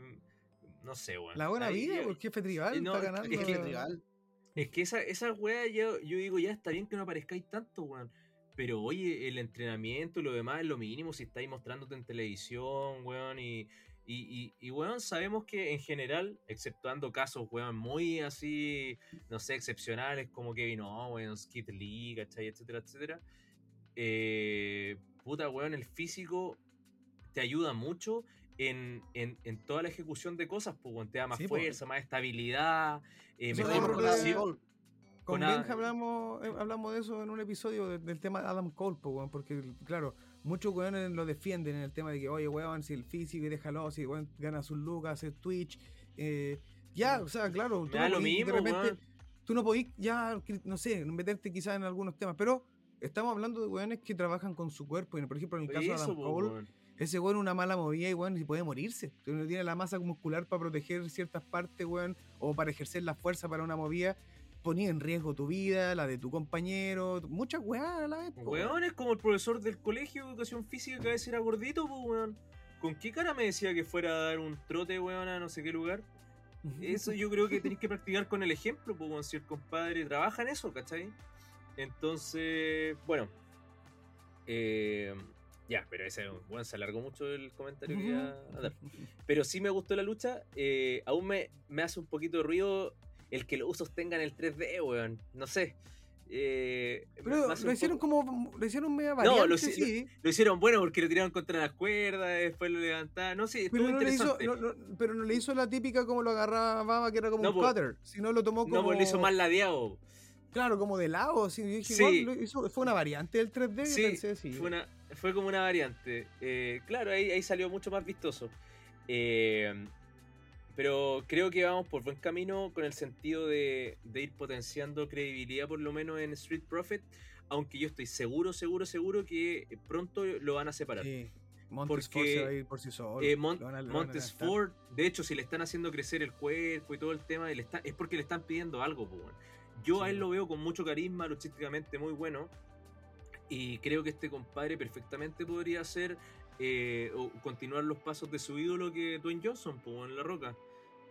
No sé, weón. La buena Ahí vida, yo- porque el jefe tribal y no, está es ganando. que- Es que es que esa, esa weá, yo, yo digo, ya está bien que no aparezcáis tanto, weón. Pero oye, el entrenamiento y lo demás es lo mínimo si estáis mostrándote en televisión, weón. Y, y, y, y, weón, sabemos que en general, exceptuando casos, weón, muy así, no sé, excepcionales como Kevin Owens, Kid Lee, ¿cachai? Etcétera, etcétera. Eh, puta, weón, el físico te ayuda mucho en, en, en toda la ejecución de cosas, pues. Te da más Sí, fuerza, más estabilidad, eh, mejor mismo con a- Benja hablamos, eh, hablamos de eso en un episodio de- del tema de Adam Cole, porque claro, muchos weones lo defienden en el tema de que, oye, weón, si el físico y déjalo, si weón gana sus lucas, hace Twitch, eh, ya, o sea, claro, Me da lo podís, mismo, de repente, weón. tú no podís ya, no sé, meterte quizás en algunos temas, pero estamos hablando de weones que trabajan con su cuerpo, y por ejemplo, en el caso de Adam po, Cole, weón. ese weón una mala movida y weón, y puede morirse. Tiene la masa muscular para proteger ciertas partes, weón, o para ejercer la fuerza para una movida, ponía en riesgo tu vida, la de tu compañero, muchas weas a la vez. Weón, es como el profesor del colegio de educación física que a veces era gordito, pues, weón. ¿Con qué cara me decía que fuera a dar un trote, weón, a no sé qué lugar? Eso yo creo que tenéis que practicar con el ejemplo, pues, weón, si el compadre trabaja en eso, ¿cachai? Entonces, bueno. eh, ya, pero ese, weón, se alargó mucho el comentario que iba a dar. Pero sí me gustó la lucha. eh, aún me, me hace un poquito de ruido el que los usos tengan el 3D, weón. No sé. Eh, Pero lo hicieron poco- como, lo hicieron media No, variante, lo sí. Lo hicieron bueno porque lo tiraron contra las cuerdas, después lo levantaban. No sé, estuvo Pero no, le hizo, interesante. no- no- pero no le hizo la típica como lo agarraba Baba, que era como No, un po. cutter, sino lo tomó como... No, pues lo hizo más ladeado. Claro, como de lado, así, yo dije, Sí. lo hizo- fue una variante del 3D, Sí, pensé, sí. Fue, una, fue como una variante. Eh, claro, ahí, ahí salió mucho más vistoso. Eh, pero creo que vamos por buen camino con el sentido de, de ir potenciando credibilidad, por lo menos en Street Profit. Aunque yo estoy seguro, seguro, seguro que pronto lo van a separar. Sí. Montes Porque, Ford se va a ir por sí solo. Eh, a- Montes. Ford, de hecho, si le están haciendo crecer el cuerpo y todo el tema, y le está- es porque le están pidiendo algo. weón. Yo a él lo veo con mucho carisma, luchísticamente muy bueno. Y creo que este compadre perfectamente podría hacer eh, o continuar los pasos de su ídolo que Dwayne Johnson, po, en La Roca.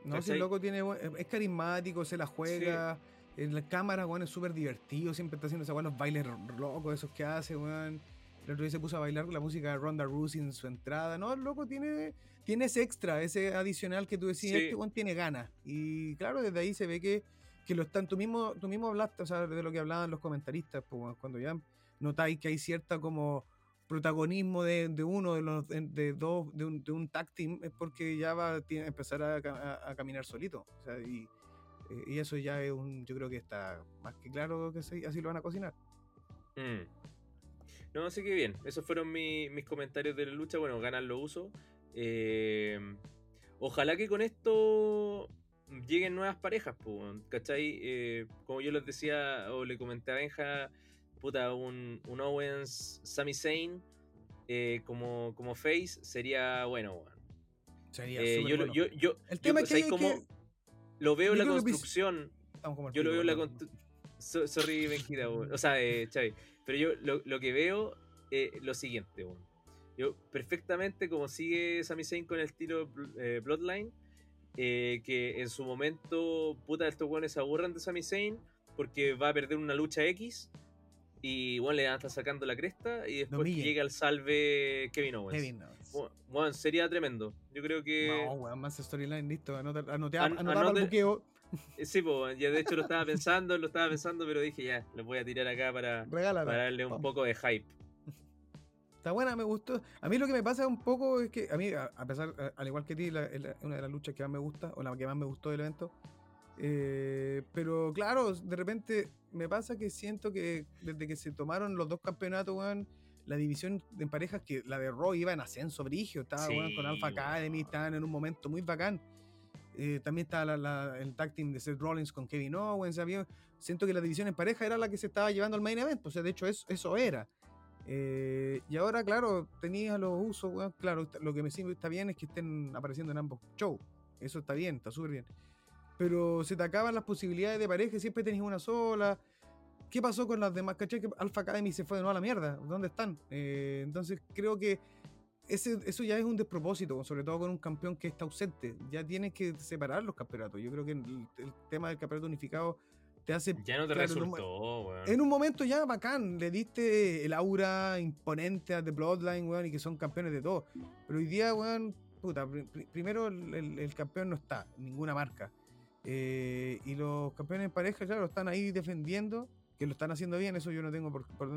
No, si el loco tiene, es carismático, se la juega. En la cámara, weón, es súper divertido. Siempre está haciendo esos buenos bailes ro- locos, esos que hace, weón. El otro día se puso a bailar con la música de Ronda Rousey en su entrada. No, el loco tiene, tiene ese extra, ese adicional que tú decís, Sí. este weón tiene ganas. Y claro, desde ahí se ve que, que lo están, tú mismo, tú mismo hablaste, o sea, de lo que hablaban los comentaristas, pues, weón, cuando ya notáis que hay cierta como protagonismo de, uno de los de, dos de un, de un tag team es porque ya va a empezar a, ca- a- a caminar solito o sea, y, eh, y eso ya es un yo creo que está más que claro que sí- así lo van a cocinar Mm. No, así que bien, esos fueron mi- mis comentarios de la lucha. Bueno, ganan los usos. Eh, ojalá que con esto lleguen nuevas parejas, ¿cachai? Eh, como yo les decía o le comenté a Benja, puta, un, un Owens, Sami Zayn eh, como, como face sería bueno. Sería Eh, yo, bueno. yo, yo, El tema es que hay ¿sabes cómo que- lo veo en la construcción. Yo lo veo en la construcción. sorry, Benjita, weón. O sea, eh, Xavi. Pero yo lo, lo que veo es lo siguiente. Yo perfectamente, como sigue Sami Zayn con el estilo eh, Bloodline, eh, que en su momento, puta, estos weones se aburran de Sami Zayn porque va a perder una lucha X y bueno, le van a estar sacando la cresta y después que llega al salve Kevin Owens. Kevin Owens. Bueno, bueno, sería tremendo. Yo creo que. No, weón, más storyline, listo. Anota, anotea- An- anotaba el anote- buqueo, Eh, Sí, pues, ya de hecho lo estaba pensando, lo estaba pensando, pero dije ya, lo voy a tirar acá para, regálala. para darle un Vamos. poco de hype. Está buena, me gustó. A mí lo que me pasa un poco es que, a mí, a, a pesar, a- al igual que a ti, la- la- una de las luchas que más me gusta, o la que más me gustó del evento. Eh, pero claro, de repente me pasa que siento que desde que se tomaron los dos campeonatos, weón, la división en parejas, que la de Raw iba en ascenso brigio, estaba Sí, weón, con Alpha. Academy, estaban en un momento muy bacán. Eh, también estaba la- la- el tag team de Seth Rollins con Kevin Owens. siento que la división en pareja era la que se estaba llevando al main event. O sea, de hecho, eso, eso era. Eh, y ahora, claro, tenía los usos, weón, claro, lo que me está bien es que estén apareciendo en ambos shows. Eso está bien, está súper bien. Pero se te acaban las posibilidades de pareja, y siempre tenés una sola. ¿Qué pasó con las demás? ¿Cachai? Que Alpha Academy se fue de nuevo a la mierda. ¿Dónde están? Eh, entonces creo que ese, eso ya es un despropósito, sobre todo con un campeón que está ausente. Ya tienes que separar los campeonatos. Yo creo que el, el tema del campeonato unificado te hace Ya no te Claro, resultó, weón. en un momento ya bacán, le diste el aura imponente a The Bloodline, weón, y que son campeones de todo. Pero hoy día, weón, puta, pri- primero el, el- el campeón no está, ninguna marca. Eh, y los campeones en pareja, claro, están ahí defendiendo, que lo están haciendo bien, eso yo no tengo por, por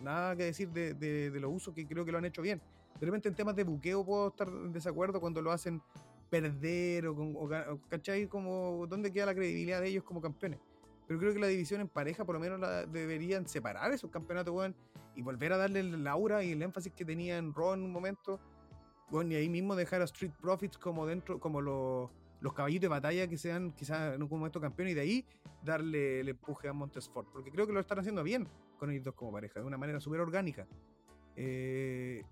nada que decir de, de- de los usos, que creo que lo han hecho bien. De repente en temas de buqueo puedo estar en desacuerdo cuando lo hacen perder o, con, o ¿cachai? Como, ¿dónde queda la credibilidad de ellos como campeones? Pero creo que la división en pareja por lo menos la deberían separar esos campeonatos, y volver a darle el aura y el énfasis que tenía en Raw en un momento. Weón, y ahí mismo dejar a Street Profits como dentro, como los, los caballitos de batalla que sean quizás en un momento campeones y de ahí darle el empuje a Montesfort. Porque creo que lo están haciendo bien con ellos dos como pareja, de una manera súper orgánica. Eh,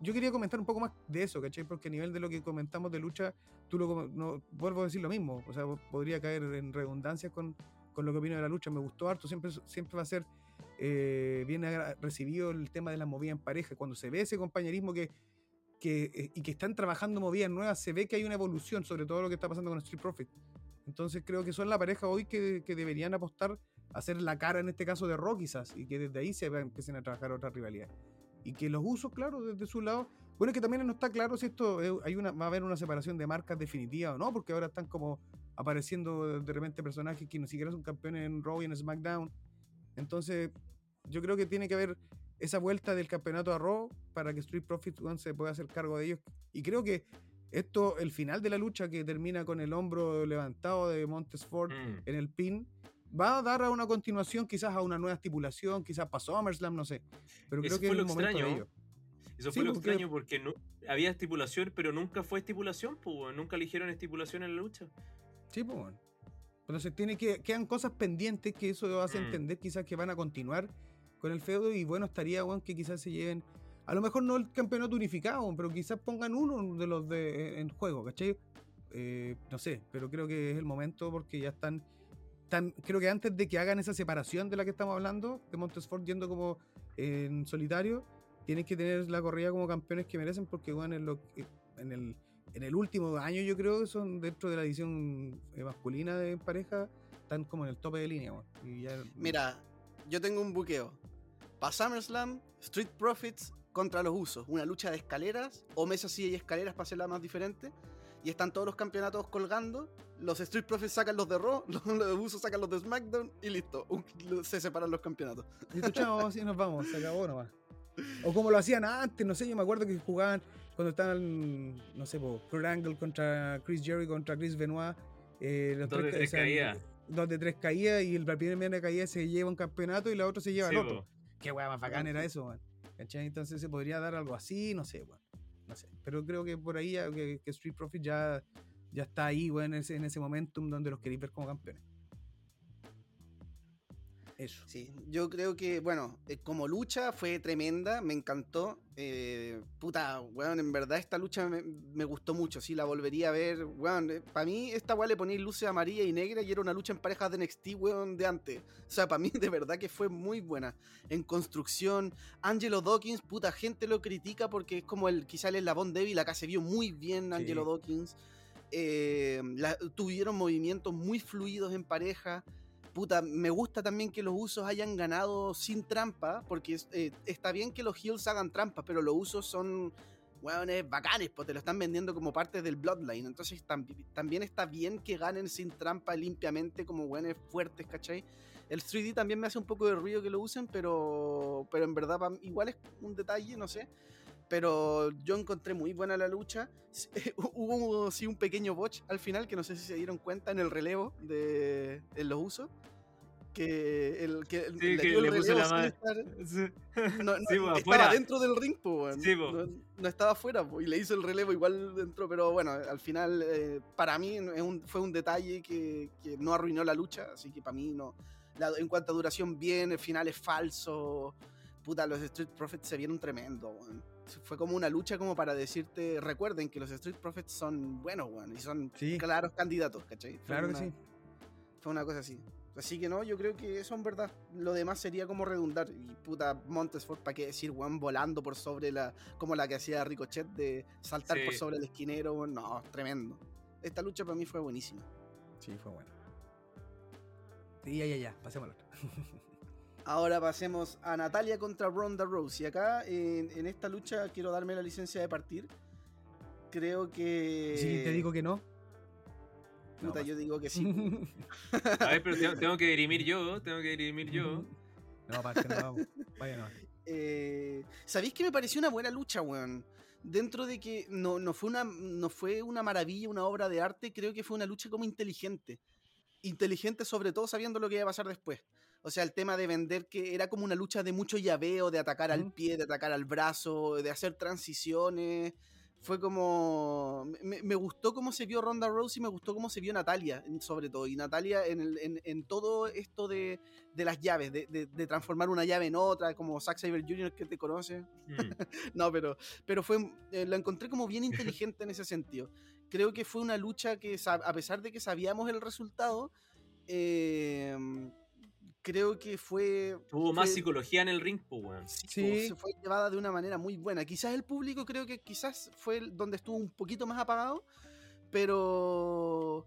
yo quería comentar un poco más de eso, ¿cachai? Porque a nivel de lo que comentamos de lucha, tú lo no, vuelvo a decir lo mismo. O sea, podría caer en redundancias con, con lo que opino de la lucha. Me gustó harto, siempre, siempre va a ser eh, bien recibido el tema de las movidas en pareja. Cuando se ve ese compañerismo que, que, eh, y que están trabajando movidas nuevas, se ve que hay una evolución, sobre todo lo que está pasando con Street Profit. Entonces creo que son la pareja hoy que, deberían apostar a ser la cara en este caso de Raw quizás y que desde ahí se empiecen a trabajar otras rivalidades. Y que los usos, claro, desde su lado. Bueno, es que también no está claro si esto eh, hay una, va a haber una separación de marcas definitiva o no, porque ahora están como apareciendo de repente personajes que ni siquiera son campeones en Raw y en SmackDown. Entonces, yo creo que tiene que haber esa vuelta del campeonato a Raw para que Street Profits weón, se pueda hacer cargo de ellos. Y creo que esto, el final de la lucha que termina con el hombro levantado de Montesfort Mm. en el pin, va a dar a una continuación, quizás a una nueva estipulación, quizás para SummerSlam, no sé. Pero creo Eso que fue es lo de extraño. ello. Eso Sí, fue lo porque- extraño porque no, había estipulación, pero nunca fue estipulación, pues, nunca eligieron estipulación en la lucha. Sí, pues bueno. Entonces tiene que, quedan cosas pendientes que eso hace Mm. entender quizás que van a continuar con el feudo y bueno, estaría bueno que quizás se lleven, a lo mejor no el campeonato unificado, pero quizás pongan uno de los de en juego, ¿cachai? Eh, no sé, pero creo que es el momento porque ya están, están, creo que antes de que hagan esa separación de la que estamos hablando, de Montesfort yendo como en solitario, tienen que tener la corrida como campeones que merecen porque bueno, en, lo, en el en el último año yo creo que son dentro de la edición eh, masculina de pareja están como en el tope de línea weón. y ya- Mira, yo tengo un buqueo. Para SummerSlam, Street Profits contra los usos. Una lucha de escaleras, o mesas sí y escaleras para hacerla más diferente. Y están todos los campeonatos colgando. Los Street Profits sacan los de Raw, los, los usos sacan los de SmackDown y listo. Un- se separan los campeonatos. Listo, chao, así nos vamos, se acabó nomás. O como lo hacían antes, no sé, yo me acuerdo que jugaban cuando estaban, no sé, po, Kurt Angle contra Chris Jericho contra Chris Benoit. Eh, los Dos de tres o sea, caídas. Dos de tres caídas y el primera caída se lleva un campeonato y la otra se lleva Sí, el otro. po. Qué weá más bacán era eso, weón. ¿Cachai? Entonces se podría dar algo así, no sé, weón. no sé. Pero creo que por ahí ya, que, que Street Profit ya, ya está ahí, weón, en ese, en ese momentum donde los queréis ver como campeones. Eso. Sí, yo creo que, bueno, eh, como lucha fue tremenda, me encantó. Eh, puta, weón, en verdad esta lucha me, me gustó mucho, sí, la volvería a ver. Weón, para mí esta weón le ponéis luces amarilla y negra y era una lucha en parejas de NXT, weón, de antes. O sea, para mí de verdad que fue muy buena. En construcción, Angelo Dawkins, puta, gente lo critica porque es como el, quizá el eslabón débil, acá se vio muy bien Angelo Sí. Dawkins. Eh, la- tuvieron movimientos muy fluidos en pareja. Puta, me gusta también que los usos hayan ganado sin trampa, porque eh, está bien que los heels hagan trampa, pero los usos son, weones, bacanes, pues te lo están vendiendo como parte del Bloodline. Entonces tambi- también está bien que ganen sin trampa limpiamente como weones fuertes, ¿cachai? El 3D también me hace un poco de ruido que lo usen, pero, pero en verdad igual es un detalle, no sé. Pero yo encontré muy buena la lucha. Hubo sí un pequeño botch al final que no sé si se dieron cuenta en el relevo de en los usos. Que el que Sí, que dio el le puso la mano. Sí. no, no, Sí, pues, estaba dentro del ring, po. no, no estaba afuera, y le hizo el relevo igual dentro, pero bueno, al final eh, para mí es un- fue un detalle que, que no arruinó la lucha, así que para mí no. La- en cuanto a duración, bien, el final es falso. Puta, los Street Profits se vieron tremendo, weón. Fue como una lucha como para decirte, recuerden que los Street Profits son buenos, weón, y son Sí. claros candidatos, ¿cachai? Fue Claro que una- sí. fue una cosa así. Así que no, yo creo que eso en verdad. Lo demás sería como redundar. Y puta, Montesford, ¿para qué decir, weón, volando por sobre la. como la que hacía Ricochet de saltar por Sí. sobre el esquinero. No, tremendo. Esta lucha para mí fue buenísima. Sí, fue bueno. Y ya, ya, ya, pasemos al otro. Ahora pasemos a Natalia contra Ronda Rousey. Acá, en, en esta lucha, quiero darme la licencia de partir. Creo que. Si te digo que no. no, Puta, yo digo que sí. A ver, pero tengo, tengo que dirimir yo, tengo que dirimir yo. No, parce, no vamos. Vaya, no. Eh, ¿Sabéis que me pareció una buena lucha, weón? Dentro de que no, no, fue una, no fue una maravilla, una obra de arte, creo que fue una lucha como inteligente. Inteligente sobre todo sabiendo lo que iba a pasar después. O sea, el tema de vender que era como una lucha de mucho llaveo, de atacar al pie, de atacar al brazo, de hacer transiciones. Fue como... Me, me gustó cómo se vio Ronda Rousey, me gustó cómo se vio Natalia, sobre todo. Y Natalia en, el- en- en todo esto de, de las llaves, de, de- de transformar una llave en otra, como Zack Saber Jr. que te conoce. Mm. No, pero, pero fue, eh, la encontré como bien inteligente en ese sentido. Creo que fue una lucha que, a pesar de que sabíamos el resultado, eh, creo que fue... Hubo más fue- psicología en el ring, pues, weón. sí, Sí. se fue llevada de una manera muy buena. Quizás el público creo que quizás fue el- donde estuvo un poquito más apagado, pero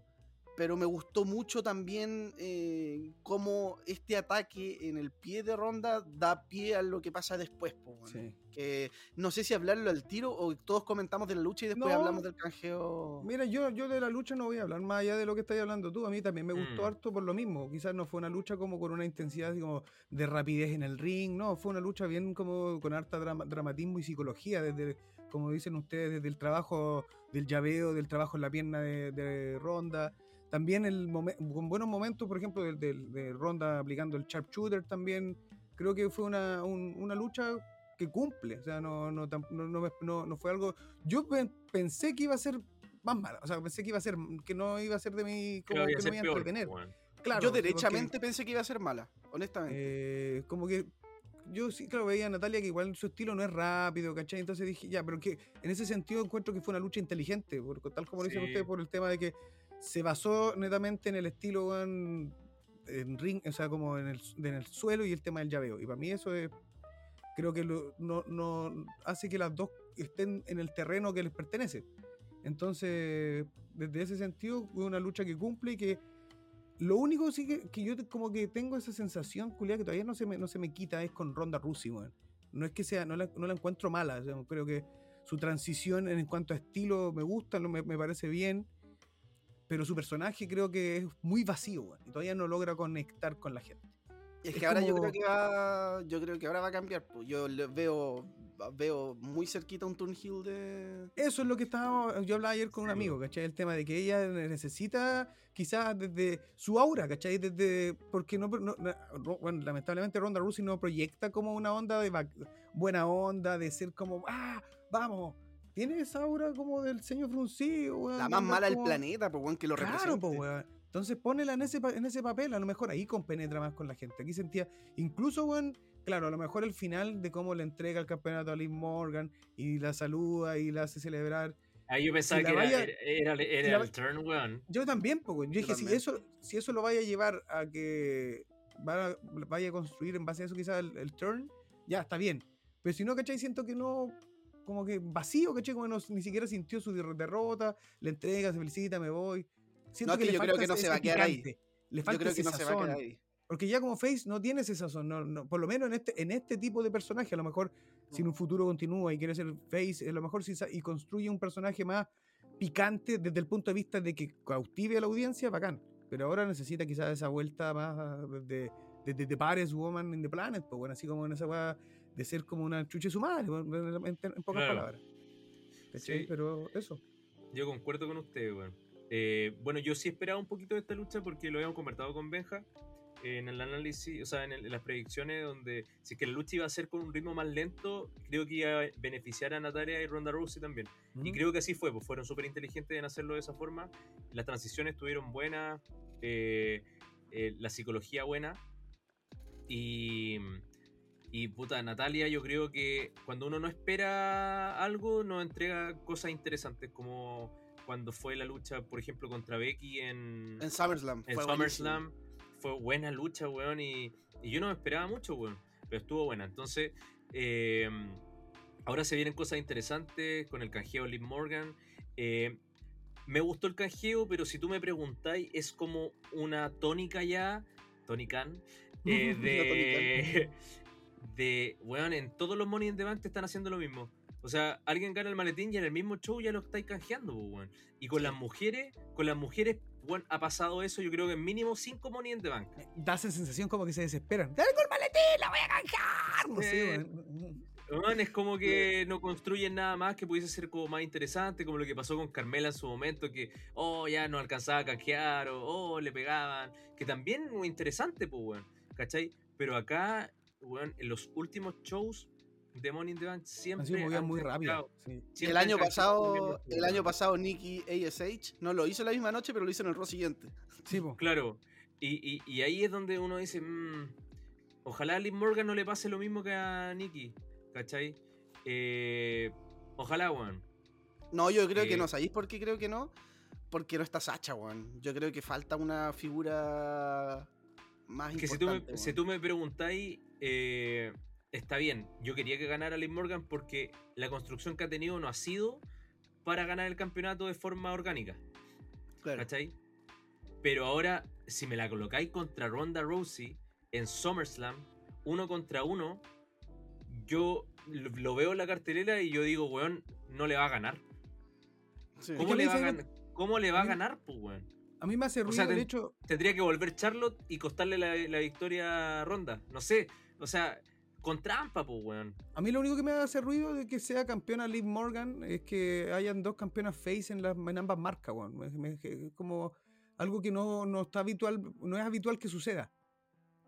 pero me gustó mucho también eh, cómo este ataque en el pie de Ronda da pie a lo que pasa después. po. Sí. Que no sé si hablarlo al tiro o todos comentamos de la lucha y después No. hablamos del canjeo. Mira, yo, yo de la lucha no voy a hablar más allá de lo que estás hablando tú. A mí también me gustó Mm. harto por lo mismo. Quizás no fue una lucha como con una intensidad así como de rapidez en el ring. No, fue una lucha bien como con harta drama- dramatismo y psicología. Desde, como dicen ustedes, desde el trabajo del llaveo, del trabajo en la pierna de, de Ronda. También el momen- con buenos momentos, por ejemplo, del- del- de, Ronda aplicando el sharpshooter también. Creo que fue una, un- una lucha que cumple. O sea, no, no, no, no no- no fue algo. Yo pe- pensé que iba a ser más mala. O sea, pensé que iba a ser, que no iba a ser de mi. Como que que iba a no me iba a entretener. weón. Claro, Yo sí, porque, derechamente pensé que iba a ser mala, honestamente. eh, como que. Yo sí, claro, veía a Natalia que igual su estilo no es rápido, ¿cachai? Entonces dije, ya, pero que en ese sentido encuentro que fue una lucha inteligente, porque tal como lo dicen Sí. ustedes, por el tema de que se basó netamente en el estilo, weón, en ring, o sea, como en el, en el suelo y el tema del llaveo. Y para mí eso es, creo que no, no hace que las dos estén en el terreno que les pertenece. Entonces, desde ese sentido, fue una lucha que cumple y que lo único sí que, que yo como que tengo esa sensación, culia, que todavía no se me, no se me quita es con Ronda Rousey. No es que sea, no la, no la encuentro mala, creo que su transición en cuanto a estilo me gusta, me, me parece bien, pero su personaje creo que es muy vacío, weón, y todavía no logra conectar con la gente. es es que ahora yo como- creo que va. Yo creo que ahora va a cambiar. pues. Yo veo. Veo muy cerquita un Turnhill de. Eso es lo que estábamos, yo hablaba ayer con un amigo, ¿cachai? El tema de que ella necesita quizás desde su aura, ¿cachai? Desde, porque no, no- no- bueno, lamentablemente Ronda Rousey no proyecta como una onda de buena onda, de ser como, ah, vamos, tiene esa aura como del señor fruncido, weón. La más mala del como- planeta, pues, weón, que lo Claro, represente. po, weón. Entonces ponela en ese, en ese papel, a lo mejor ahí compenetra más con la gente. Aquí sentía, incluso, weón, claro, a lo mejor el final de cómo le entrega el campeonato a Liv Morgan y la saluda y la hace celebrar. Ahí yo pensaba Si que era, vaya- era, era- era si la el turn, weón. Yo también, pues, weón. Yo Yo dije, si eso, si eso lo vaya a llevar a que va- vaya a construir en base a eso quizás el, el turn, ya, está bien. Pero si no, ¿cachai? Siento que no, como que vacío, ¿cachai? Como no- ni siquiera sintió su der- derrota, le entrega, se felicita, me voy. Siento No, que le yo creo que no se va a quedar ahí. Le Yo falta creo que no se va a quedar ahí. Porque ya como Face no tiene ese sazón, no, no, por lo menos en este, en este tipo de personaje, a lo mejor si en un futuro continúa y quiere ser Face, a lo mejor si y construye un personaje más picante desde el punto de vista de que cautive a la audiencia, bacán. Pero ahora necesita quizás esa vuelta más de, de, de, de Pares Woman in the Planet, pues bueno, así como en esa weá de ser como una chuche su madre, en, en- pocas Claro. palabras. Sí. Pero eso. Yo concuerdo con usted, weón. Eh, bueno, yo sí esperaba un poquito de esta lucha porque lo habíamos conversado con Benja eh, en el análisis, o sea, en, el- en las predicciones, donde si es que la lucha iba a ser con un ritmo más lento, creo que iba a beneficiar a Natalia y Ronda Rousey también. Y Mm. creo que así fue, pues fueron súper inteligentes en hacerlo de esa forma. Las transiciones estuvieron buenas, eh, eh, la psicología buena. Y, y puta, Natalia, yo creo que cuando uno no espera algo, nos entrega cosas interesantes, como cuando fue la lucha, por ejemplo, contra Becky en, En SummerSlam. en fue SummerSlam. Fue buena lucha, weón, y, y yo no me esperaba mucho, weón, pero estuvo buena. Entonces, eh, ahora se vienen cosas interesantes con el canjeo de Liv Morgan. Eh, me gustó el canjeo, pero si tú me preguntáis, es como una tónica ya, Tony Khan, eh, de, de, weón, en todos los Money in the Bank te están haciendo lo mismo. O sea, alguien gana el maletín y en el mismo show ya lo estáis canjeando, weón. Y con Sí. las mujeres, con las mujeres, weón, ha pasado eso, yo creo que en mínimo 5 Money in the Bank. Da esa sensación como que se desesperan. ¡Dale con el maletín! ¡La voy a canjear! No Eh, weón. Weón, es como que no construyen nada más que pudiese ser como más interesante, como lo que pasó con Carmela en su momento, que, oh, ya no alcanzaba a canjear, o, oh, le pegaban, que también muy interesante, pues, weón, ¿cachai? Pero acá, en los últimos shows de Money in the Bank siempre... Así movían muy rápido. Sí. El año pasado, el año pasado Nikki ASH no lo hizo la misma noche, pero lo hizo en el Raw siguiente. Sí, po. Claro, y, y- y ahí es donde uno dice, "Mm, ojalá a Liv Morgan no le pase lo mismo que a Nikki, ¿cachai? Eh, ojalá, weón. No, yo creo Eh. que no. ¿Sabéis por qué creo que no? Porque no está Sacha, weón. Yo creo que falta una figura más Que si tú me, importante. si tú me preguntáis, eh, está bien. Yo quería que ganara Liv Morgan porque la construcción que ha tenido no ha sido para ganar el campeonato de forma orgánica, Claro. ¿cachai? Pero ahora, si me la colocáis contra Ronda Rousey en SummerSlam, uno contra uno, yo lo veo en la cartelera y yo digo, weón, no le va a ganar. Sí. ¿Cómo, le va, a? ¿Cómo le va a a mí- ganar, pues, weón? A mí me hace ruido sea, el hecho. Tendría que volver Charlotte y costarle la, la victoria a Ronda. No sé. O sea, con trampa, pues, weón. A mí lo único que me hace ruido de que sea campeona Liv Morgan es que hayan dos campeonas face en, las, en ambas marcas, weón. Es como algo que no, no está habitual, no es habitual que suceda.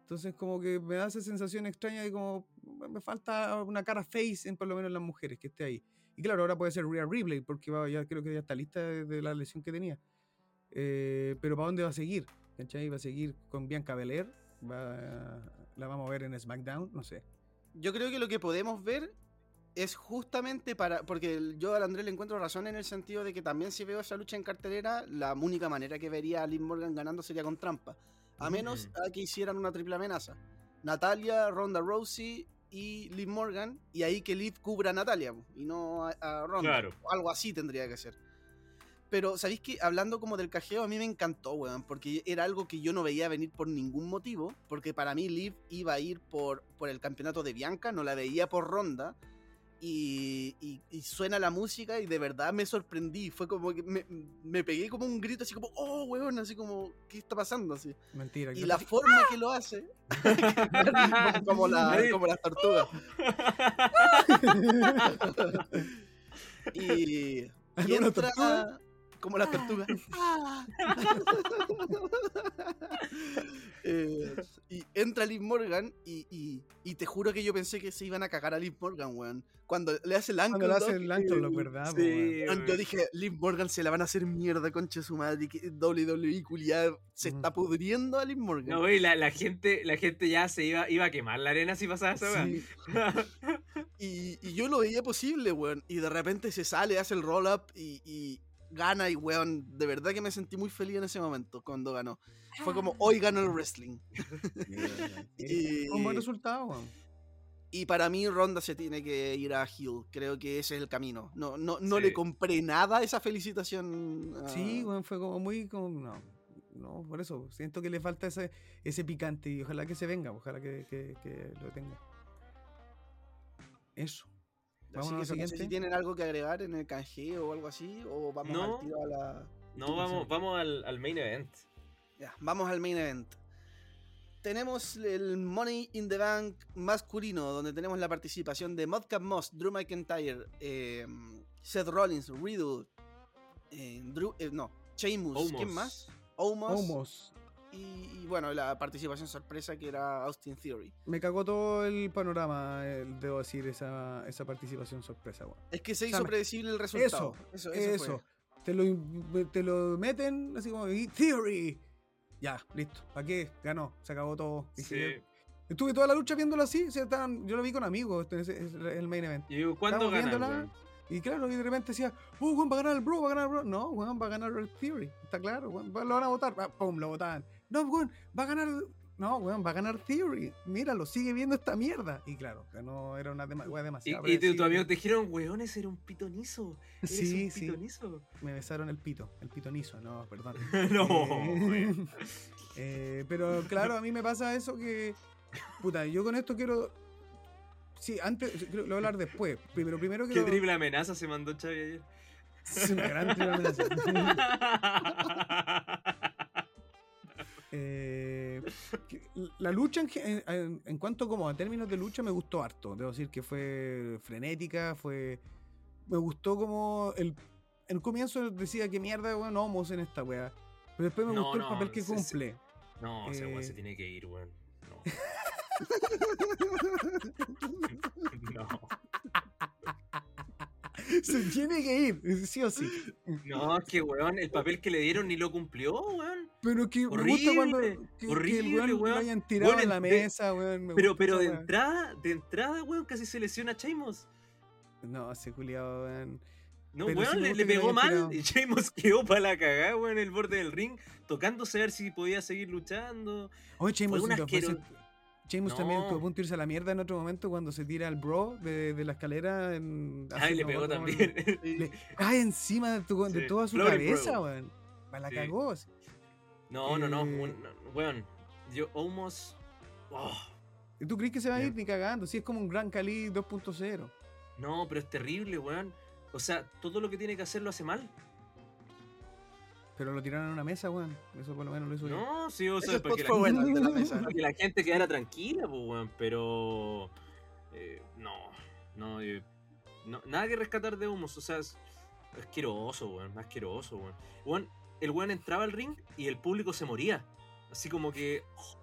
Entonces como que me da esa sensación extraña de como me falta una cara face en por lo menos en las mujeres que esté ahí. Y claro, ahora puede ser Rhea Ripley porque va- ya creo que ya está lista de, la lesión que tenía. Eh, pero ¿para dónde va a seguir? ¿Cachai? ¿Va a seguir con Bianca Belair? ¿Va, ¿La vamos a ver en SmackDown? No sé. Yo creo que lo que podemos ver es justamente para. Porque yo al Andrés le encuentro razón en el sentido de que también si veo esa lucha en cartelera, la única manera que vería a Liv Morgan ganando sería con trampa. A menos Ujú. a que hicieran una triple amenaza. Natalia, Ronda Rousey y Liv Morgan. Y ahí que Liv cubra a Natalia y no a, a Ronda. Claro. O algo así tendría que ser. Pero, ¿sabéis que Hablando como del cajeo, a mí me encantó, weón, porque era algo que yo no veía venir por ningún motivo, porque para mí Liv iba a ir por, por el campeonato de Bianca, no la veía por Ronda, y, y- y suena la música y de verdad me sorprendí, fue como que me, me pegué como un grito así como, oh, weón, así como, ¿qué está pasando? Así. Mentira. Y la forma que lo hace, como, la, como las tortugas. Y, y ¿Alguna entra tortuga? Como las tortugas. Eh, y entra Liv Morgan y, y, y te juro que yo pensé que se iban a cagar a Liv Morgan, weón. Cuando le hace el ankle Cuando le hace el lock, ¿verdad? Sí, weón? weón, yo dije, Liv Morgan se la van a hacer mierda, concha su madre. Que WWE culiada se está pudriendo a Liv Morgan. No, güey, la, la gente, la gente ya se iba, iba a quemar la arena si pasaba esa weá. Sí, Y, y yo lo veía posible, weón. Y de repente se sale, hace el roll-up y, y gana. Y, weón, de verdad que me sentí muy feliz en ese momento cuando ganó. Fue como, hoy ganó el wrestling. Sí, Con buen Y- resultado, weón. Y para mí Ronda se tiene que ir a Hill. Creo que ese es el camino. No, no, no Sí. le compré nada a esa felicitación. Sí, weón, fue como muy como. No, no, por eso. Siento que le falta ese, ese picante y ojalá que se venga, ojalá que, que- que lo tenga. Eso. Así Vamos que no sé si tienen algo que agregar en el canjeo o algo así. O vamos No. al tiro a la. No, vamos, vamos al, al main event. Ya, vamos al main event. Tenemos el Money in the Bank masculino, donde tenemos la participación de Modcap Moss, Drew McIntyre, eh, Seth Rollins, Riddle, eh, Drew, eh, no, Sheamus, ¿quién Omos. más? Omos. Homos. Y, y bueno, la participación sorpresa que era Austin Theory. Me cagó todo el panorama, el- debo decir, esa, esa participación sorpresa, weón. Es que se sea, hizo me- predecible el resultado. Eso, eso, Eso. fue. Te lo, te lo meten así como "Y Theory. Ya, listo. ¿Para qué? Ganó. Se acabó todo. Dije, Sí. Estuve toda la lucha viéndolo así. o sea, estaban- yo lo vi con amigos. este es, el main event. Y digo, ¿cuándo ganan? Y claro, y de repente decía, oh, weón, va a ganar el bro, va a ganar el bro. No, weón, va a ganar el Theory. Está claro, weón, va- lo van a votar. Ah, pum, lo votaban. No, weón, va a ganar. No, weón, va a ganar Theory. Míralo, sigue viendo esta mierda. Y claro, ganó, era una dema weá Y, demasiado. y tu, tu predecible. amigo te dijeron, weón, ese era un pitonizo. Eres Sí, un sí. pitonizo. Me besaron el pito, el pitonizo, no, perdón. no, Eh, weón. eh, pero claro, a mí me pasa eso que. Puta, yo con esto quiero. Sí, antes, creo- lo voy a hablar después. Pero primero Qué quiero. triple amenaza se mandó Xavi ayer. Es una gran triple amenaza. Eh, la lucha en, cuanto como a términos de lucha me gustó harto. Debo decir que fue frenética, fue. Me gustó como el. En el comienzo decía que mierda, weón, homos en esta weá. Pero después me No, gustó no, el papel que se- se- cumple. no, ese weón Eh. se tiene que ir, weón. No. no. Se tiene que ir, sí o sí. No, es que weón, el papel que le dieron ni lo cumplió, weón. Pero que me gusta cuando Horrible, que, horrible, el weón lo weón. hayan tirado Weón, en la mesa, weón. me Pero, gusta pero de entrada, de entrada, weón, casi se lesiona a Sheamus. No, ese culiado, weón. No, Pero weón, le, lo pegó mal tirado. y Sheamus quedó para la cagada, weón, en el borde del ring, tocándose a ver si podía seguir luchando. Oye, Sheamus, Sheamus también No. estuvo a punto de irse a la mierda en otro momento cuando se tira al bro de, de la escalera. En, Ay, le no pegó también. Le cae encima de, tu- de Sí, toda su cabeza, weón. La Sí. cagó. así. No, no, no, Eh. weón, no, weón. Yo, Omos. oh, ¿Y tú crees que se va a ir ni cagando? Si es como un Gran Cali 2.0. no, pero es terrible, weón. O sea, todo lo que tiene que hacer lo hace mal. Pero lo tiraron en una mesa, weón. Eso por lo menos lo hizo. No, sí, o sea, porque la, fue bueno, la mesa. que la gente quedara tranquila, pues, weón. Pero. eh, no, no, eh, no, Nada que rescatar de Omos. O sea, es asqueroso, weón. Asqueroso, weón. Weón, El weón entraba al ring y el público se moría. Así como que. oh.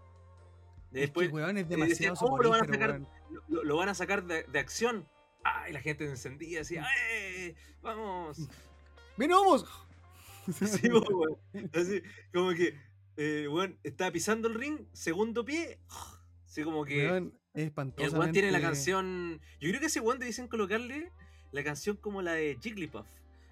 Después es que, weón, es decían, demasiado "¿Cómo lo van a sacar? weón. lo, lo van a sacar de, de acción. Ay, la gente se encendía, decía, ¡eh! ¡Vamos! ¡Ven, vamos! Po, weón. Así, como que, eh, weón, estaba pisando el ring, segundo pie, así como que Weón, es el espantoso. weón tiene la canción. Yo creo que ese weón dicen colocarle la canción como la de Jigglypuff.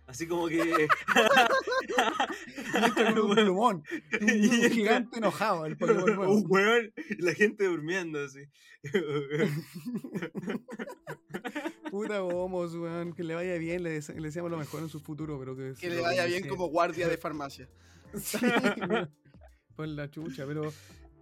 Así como que. con un plumón. Un, Y un gigante enojado. El un y la gente durmiendo así. Puta gomos, weón. Que le vaya bien. Le, dese- le deseamos lo mejor en su futuro. Pero que, Que le vaya bien desee. como guardia de farmacia. Sí. Por la chucha, pero.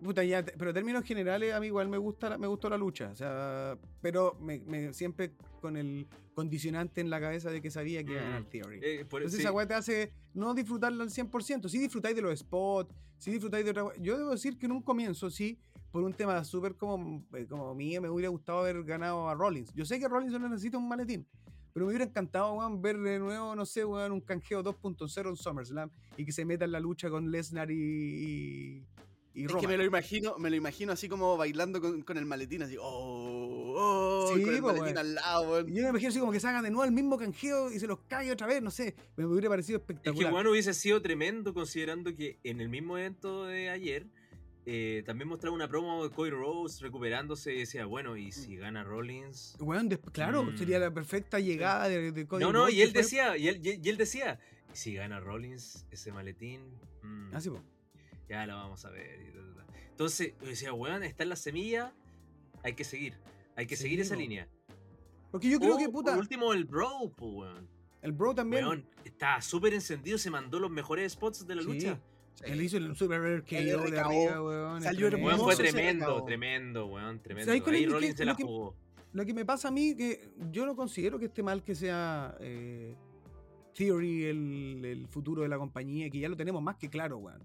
Puta, ya, pero en términos generales, a mí igual me gusta la- me gustó la lucha. O sea, pero me, me- siempre con el condicionante en la cabeza de que sabía que iba a ganar Mm. Theory. Eh, por- Entonces sí. esa weá te hace no disfrutarlo al 100%. Sí disfrutáis de los spots, sí disfrutáis de otra. Yo debo decir que en un comienzo, sí, por un tema súper como, eh, como mío, me hubiera gustado haber ganado a Rollins. Yo sé que Rollins no necesita un maletín, pero me hubiera encantado, weón, ver de nuevo, no sé, weón, un canjeo 2.0 en SummerSlam y que se meta en la lucha con Lesnar y, y, y Es que me lo imagino, me lo imagino así como bailando con, con el maletín, así, oh, oh, Sí, con el po, maletín al lado, weón. Y yo me imagino así como que se hagan de nuevo el mismo canjeo y se los cae otra vez, no sé. Me hubiera parecido Es que espectacular. bueno hubiese sido tremendo considerando que en el mismo evento de ayer eh, también mostraba una promo de Cody Rose recuperándose y decía, bueno, y si gana Rollins. Des- claro, Mm. sería la perfecta llegada de, de Cody No, no, Rhodes y él decía, y él, y él- y él decía, "Y si gana Rollins ese maletín, mm, Ah, sí, po. ya la vamos a ver. y ta, ta, ta". Entonces, yo decía, weón, está en la semilla, hay que seguir, hay que Sí, seguir esa línea. Porque yo creo O, que, puta, Por último, el Bro, weón. el bro también. Weón, estaba súper encendido, se mandó los mejores spots de la Sí. lucha. Él hizo el super rare KO El de arriba, weón. Salió tremendo. Weón, fue tremendo, tremendo, weón, tremendo. ¿Sabes cuál es Ahí lo que- Rollins se la que- jugó. Lo que me pasa a mí, que yo no considero que esté mal que sea eh, Theory el, el futuro de la compañía, que ya lo tenemos más que claro, weón.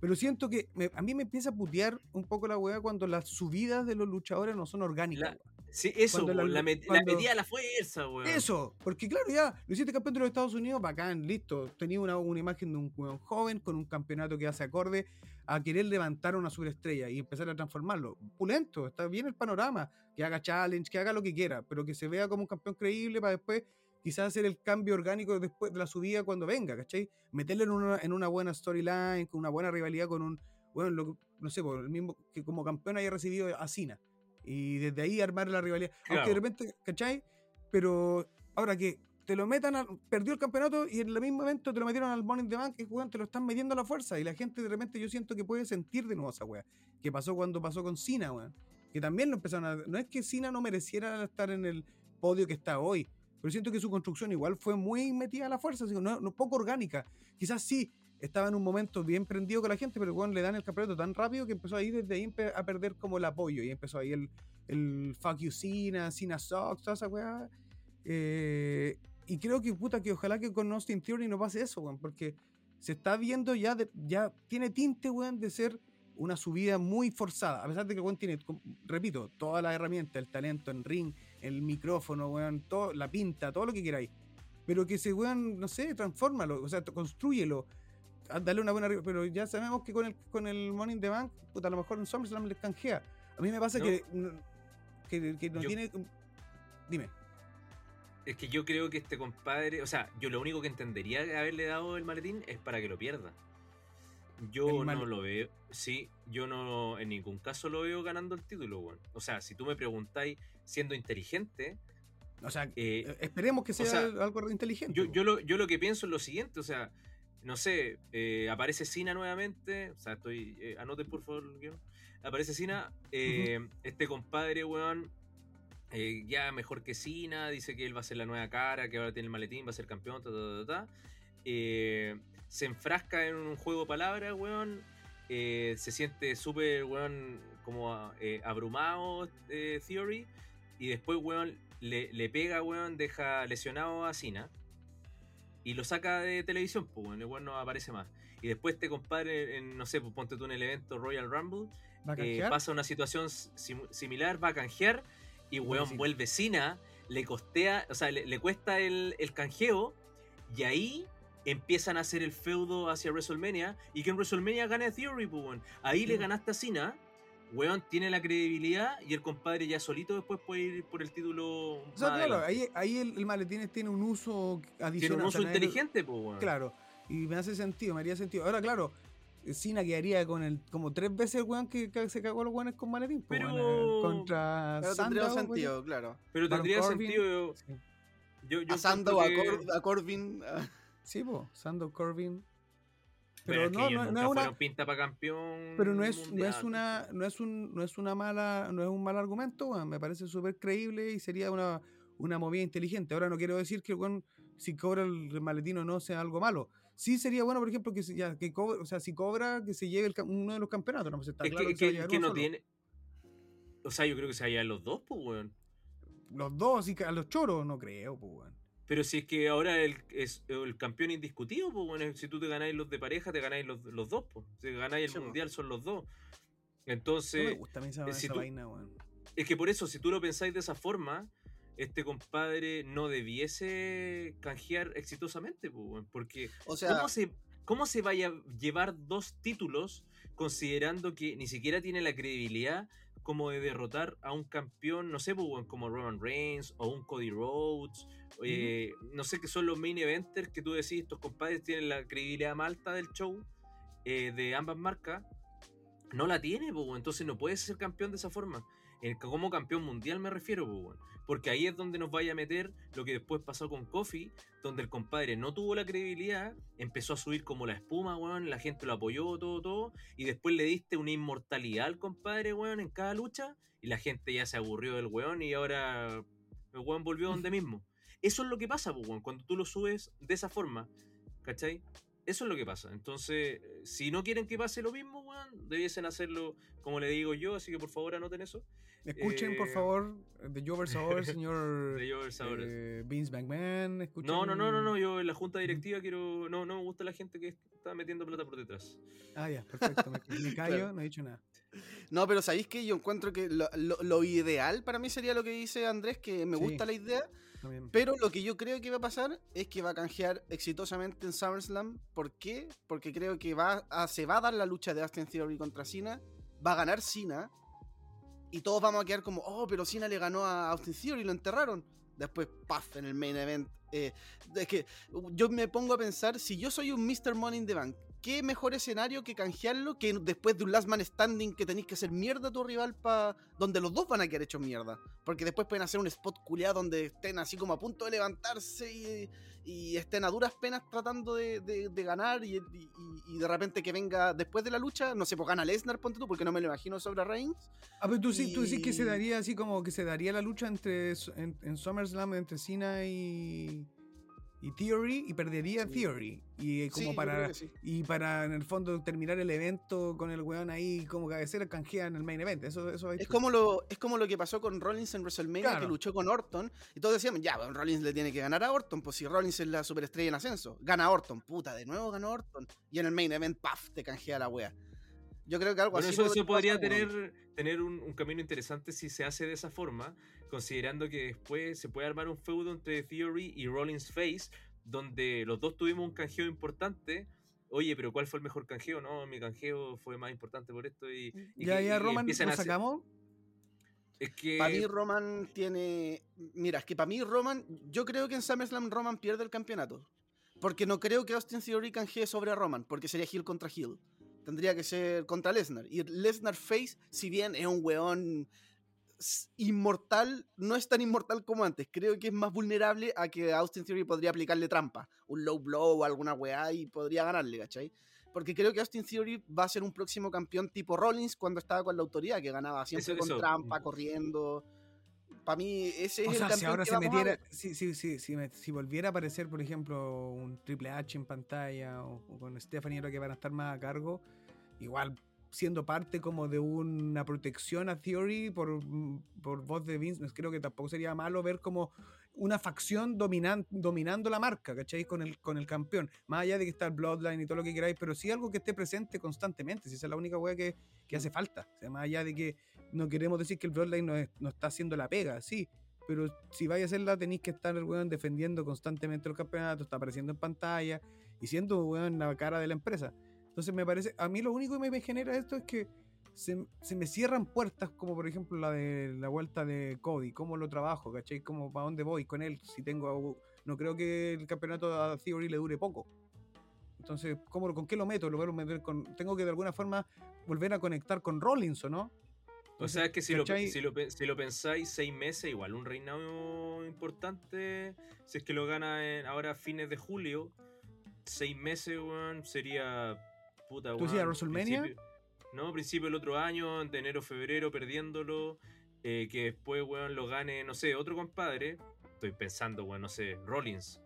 Pero siento que me- a mí me empieza a putear un poco la weá cuando las subidas de los luchadores no son orgánicas. La- weón. Sí, eso, la- la, met- la metía a la fuerza, weón. Eso, porque claro, ya lo hiciste campeón de los Estados Unidos, bacán, listo. Tenía una, una imagen de un weón joven con un campeonato que hace acorde a querer levantar una superestrella y empezar a transformarlo. Pulento, está bien el panorama, que haga challenge, que haga lo que quiera, pero que se vea como un campeón creíble para después quizás hacer el cambio orgánico después de la subida cuando venga, ¿cachai? Meterle en una, en una buena storyline, con una buena rivalidad con un, bueno, lo no sé, por el mismo que como campeón haya recibido a Cena. Y desde ahí armar la rivalidad. Aunque de Claro. repente, ¿cachai? Pero ahora que te lo metan, al- perdió el campeonato y en el mismo evento te lo metieron al in the Bank y weón, te lo están metiendo a la fuerza. Y la gente de repente yo siento que puede sentir de nuevo esa weá. Que pasó cuando pasó con Cena, weón. Que también lo empezaron a. No es que Cena no mereciera estar en el podio que está hoy. Pero siento que su construcción igual fue muy metida a la fuerza, que no, no poco orgánica. Quizás sí, estaba en un momento bien prendido con la gente, pero weón, le dan el campeonato tan rápido que empezó ahí desde ahí a perder como el apoyo. Y empezó ahí el, el fuck you Cena, Cena sucks, toda esa weá. Eh, y creo que puta que ojalá que con Austin Theory no pase eso, weón, porque se está viendo ya, ya tiene tinte, weón, de ser una subida muy forzada. A pesar de que weón tiene, repito, todas las herramientas, el talento en ring, el micrófono, weón, todo, la pinta, todo lo que queráis. Pero que ese weón, no sé, transfórmalo, o sea, construyelo. Dale una buena. Pero ya sabemos que con el, con el Money in the Bank, puta, a lo mejor en SummerSlam les canjea. A mí me pasa No. que, que, que no Yo- tiene. Dime. Es que yo creo que este compadre, o sea, yo lo único que entendería de haberle dado el maletín es para que lo pierda. Yo no lo veo, sí, yo no en ningún caso lo veo ganando el título, weón. O sea, si tú me preguntáis siendo inteligente, O sea, eh, esperemos que sea sea, algo inteligente. yo, yo, lo, yo lo que pienso es lo siguiente, o sea, no sé, eh, aparece Cena nuevamente, o sea, estoy, eh, anoten por favor. Aparece Cena, eh, este compadre, weón, eh, ya mejor que Cena, dice que él va a ser la nueva cara, que ahora tiene el maletín, va a ser campeón, ta, ta, ta, ta. Se enfrasca en un juego de palabras, weón, se siente súper, weón, como eh, abrumado, Theory, y después, weón, le, le pega, weón, deja lesionado a Cena y lo saca de televisión, pues, el weón no aparece más. Y después este compadre, en, no sé, pues ponte tú en el evento Royal Rumble, ¿Va a eh, pasa una situación sim- similar, va a canjear y weón vuelve Cena, le costea, o sea, le, le cuesta el, el canjeo y ahí empiezan a hacer el feudo hacia WrestleMania y que en WrestleMania gana Theory, pues. Ahí le ganaste a Cena, weón, tiene la credibilidad y el compadre ya solito después puede ir por el título. O sea, más claro, ahí, ahí el, el maletín tiene un uso adicional. tiene un o uso sea, inteligente, pues, weón. Claro, y me hace sentido, me haría sentido. Ahora, claro, Cena quedaría con el como tres veces el weón que, que se cagó a los weones con maletín. Pero- eh, contra Pero tendría Sandow, sentido, claro. Pero tendría Corbin. sentido. Sí, Yo, yo A Sandow, a, encuentro que- Cor- a Corbin. a- sí po, Sandow Corbin. Pero, no, no, no es una, pinta para campeón. pero no es, no es una, no es un, no es una mala, no es un mal argumento, weón. Me parece súper creíble y sería una, una movida inteligente. Ahora no quiero decir que weón, si cobra el maletín o no, sea algo malo. Sí sería bueno, por ejemplo, que, ya, que cobre, o sea, si cobra, que se lleve el uno de los campeonatos. No, pues está Es claro que, que, va que- que no solo. tiene. O sea, yo creo que se vayan los dos, pues, weón. Los dos, y a los choros, no creo, pues, weón. Pero si es que ahora el, es el campeón indiscutido, pues, bueno, si tú te ganáis los de pareja, te ganáis los, los dos, pues. Si ganáis el mundial, son los dos. No Entonces, me gusta a mí esa, eh, si esa tú- vaina, weón. es que por eso, si tú lo pensáis de esa forma, este compadre no debiese canjear exitosamente, pues, weón, porque O sea, ¿cómo, se, ¿cómo se vaya a llevar dos títulos considerando que ni siquiera tiene la credibilidad como de derrotar a un campeón, no sé, pues, como Roman Reigns o un Cody Rhodes. eh, No sé qué son los main eventers que tú decís, estos compadres tienen la credibilidad más alta del show eh, de ambas marcas. No la tiene, pues, entonces no puede ser campeón de esa forma. En- como campeón mundial me refiero, pues, porque ahí es donde nos vaya a meter lo que después pasó con Kofi, donde el compadre no tuvo la credibilidad, empezó a subir como la espuma, weón, la gente lo apoyó, todo, todo, y después le diste una inmortalidad al compadre, weón, en cada lucha, y la gente ya se aburrió del weón y ahora el weón volvió donde mismo. Eso es lo que pasa, pues, weón, cuando tú lo subes de esa forma, ¿cachai? Eso es lo que pasa. Entonces, si no quieren que pase lo mismo, weón, debiesen hacerlo como le digo yo, así que por favor anoten eso. Escuchen, por Eh, favor, de Jovers ahora, señor De eh, Vince McMahon. Escuchen... No, no, no, no, no, yo en la junta directiva quiero. No, no me gusta la gente que está metiendo plata por detrás. Ah, ya, perfecto. Me, me callo, Claro. no he dicho nada. No, pero ¿sabéis que Yo encuentro que lo, lo- lo ideal para mí sería lo que dice Andrés, que me Sí. gusta la idea, Pero lo que yo creo que va a pasar es que va a canjear exitosamente en SummerSlam. ¿Por qué? Porque creo que va a- se va a dar la lucha de Austin Theory contra Cena, va a ganar Cena, y todos vamos a quedar como, oh, pero Cena le ganó a Austin Theory y lo enterraron. Después, paf, en el main event. eh, es que yo me pongo a pensar, si yo soy un Mr. Money in the Bank, ¿qué mejor escenario que canjearlo que después de un last man standing que tenéis que hacer mierda a tu rival para donde los dos van a quedar hechos mierda? Porque después pueden hacer un spot culiado donde estén así como a punto de levantarse y, y estén a duras penas tratando de, de- de ganar y, y- y de repente que venga después de la lucha, no sé, pues gana Lesnar, ponte tú, porque no me lo imagino sobre Reigns. Ah, pero tú sí, tú sí que se daría así como que se daría la lucha entre en, en SummerSlam entre Cena y, y Theory y perdería. Theory. Y eh, Sí, como para sí. y para en el fondo terminar el evento con el weón ahí como cabecera canjea en el main event. Eso, eso Es como, lo, es como lo que pasó con Rollins en WrestleMania, Claro. que luchó con Orton. Y todos decíamos, ya, bueno, Rollins le tiene que ganar a Orton, pues si Rollins es la superestrella en ascenso. Gana Orton, puta, de nuevo ganó Orton. Y en el main event, paf, te canjea la wea. Yo creo que algo Bueno, así. eso, eso podría pasar, tener, tener un, un camino interesante si se hace de esa forma, considerando que después se puede armar un feudo entre Theory y Rollins Face, donde los dos tuvimos un canjeo importante. Oye, pero ¿cuál fue el mejor canjeo? No, mi canjeo fue más importante por esto. Y, y ya que- ya y Roman lo a sacamos. Es que. Para mí Roman tiene... Mira, es que para mí Roman... Yo creo que en SummerSlam Roman pierde el campeonato. Porque no creo que Austin Theory canjee sobre Roman, porque sería Hill contra Hill. Tendría que ser contra Lesnar. Y Lesnar Face, si bien es un weón inmortal, no es tan inmortal como antes. Creo que es más vulnerable a que Austin Theory podría aplicarle trampa. Un low blow o alguna weá y podría ganarle, ¿cachai? Porque creo que Austin Theory va a ser un próximo campeón tipo Rollins cuando estaba con la autoridad, que ganaba siempre Eso- con eso. trampa, corriendo. Para mí, ese es O el sea, campeón si ahora que se vamos metiera, si, si, si, si, me- si volviera a aparecer, por ejemplo, un Triple H en pantalla o, o con Stephanie que van a estar más a cargo, igual siendo parte como de una protección a Theory por, por voz de Vince, creo que tampoco sería malo ver como una facción dominan, dominando la marca, ¿cachai? Con el, con el campeón. Más allá de que está el Bloodline y todo lo que queráis, pero sí algo que esté presente constantemente, si esa es la única weá que, que hace falta. O sea, más allá de que no queremos decir que el Bloodline no, es- no está haciendo la pega, sí, pero si vais a hacerla tenéis que estar weón defendiendo constantemente el campeonato, está apareciendo en pantalla y siendo weón la cara de la empresa. Entonces me parece, a mí lo único que me genera esto es que se, se me cierran puertas, como por ejemplo la de la vuelta de Cody, cómo lo trabajo, ¿cachai? Como para dónde voy con él, si tengo, no creo que el campeonato a Theory le dure poco. Entonces, ¿cómo, ¿con qué lo meto? Lo voy a meter con, tengo que de alguna forma volver a conectar con Rollins, ¿o no? O sea, es que si lo, si, lo, si lo pensáis, seis meses, igual un reinado importante. Si es que lo gana en- ahora a fines de julio, seis meses, weón, sería. Puta, ¿Tú decías WrestleMania? principio- No, principio del otro año, de enero, febrero, perdiéndolo. eh, que después, weón, lo gane, no sé, otro compadre. Estoy pensando, weón, no sé, Rollins.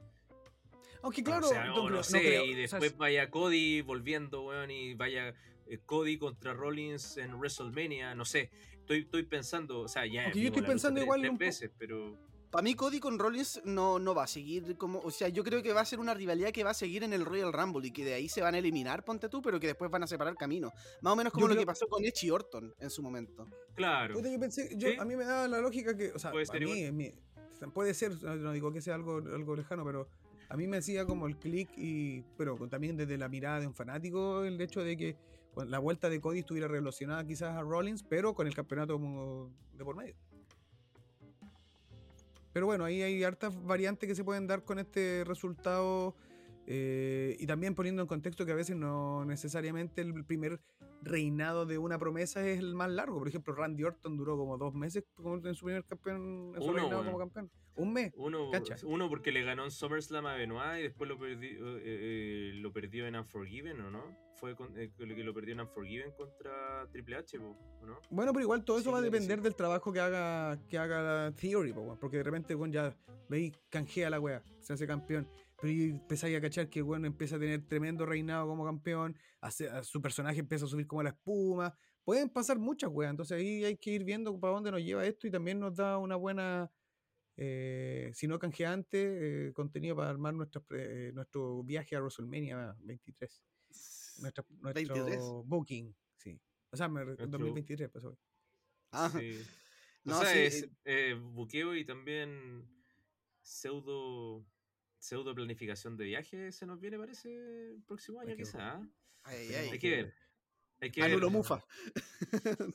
Aunque claro, o sea, no no creo- no sé, creo, y o sea, después vaya Cody volviendo, weón, y vaya eh, Cody contra Rollins en WrestleMania, no sé. Estoy, estoy pensando, o sea, ya. Yo estoy pensando tres- igual tres po- veces, pero. Para mí Cody con Rollins no, no va a seguir como... O sea, yo creo que va a ser una rivalidad que va a seguir en el Royal Rumble y que de ahí se van a eliminar, ponte tú, pero que después van a separar caminos. Más o menos como Yo lo creo- que pasó con Edge y Orton en su momento. Claro. Puta, yo pensé, yo, Sí. a mí me da la lógica que, o sea, Puede a ser mí, mi- puede ser, no no digo que sea algo, algo lejano, pero a mí me hacía como el clic y, pero también desde la mirada de un fanático, el hecho de que la vuelta de Cody estuviera relacionada quizás a Rollins, pero con el campeonato de por medio. Pero bueno, ahí hay hartas variantes que se pueden dar con este resultado. Eh, y también poniendo en contexto que a veces no necesariamente el primer reinado de una promesa es el más largo. Por ejemplo, Randy Orton duró como dos meses en su primer campeón, en su reinado como campeón. Un mes. Uno, uno porque le ganó en SummerSlam a Benoit y después lo, perdió, eh, eh, lo perdió en Unforgiven, ¿o no? Fue que lo perdió en Unforgiven contra Triple H, ¿o no? Bueno, pero igual todo eso va a depender del trabajo que haga que haga Theory, porque de repente ya veis, canjea la wea, se hace campeón pero empezáis a cachar que bueno empieza a tener tremendo reinado como campeón, su personaje empieza a subir como la espuma, pueden pasar muchas weas, entonces ahí hay que ir viendo para dónde nos lleva esto y también nos da una buena, eh, si no canjeante, eh, contenido para armar eh, nuestro viaje a WrestleMania 23. nuestro booking, sí. O sea, 2023 pasó. Ah, sí. No, o sea, es buqueo y también pseudo pseudo planificación de viaje se nos viene, parece, el próximo año, quizá. ¿ah? hay que ver. Hay que ver. mufa.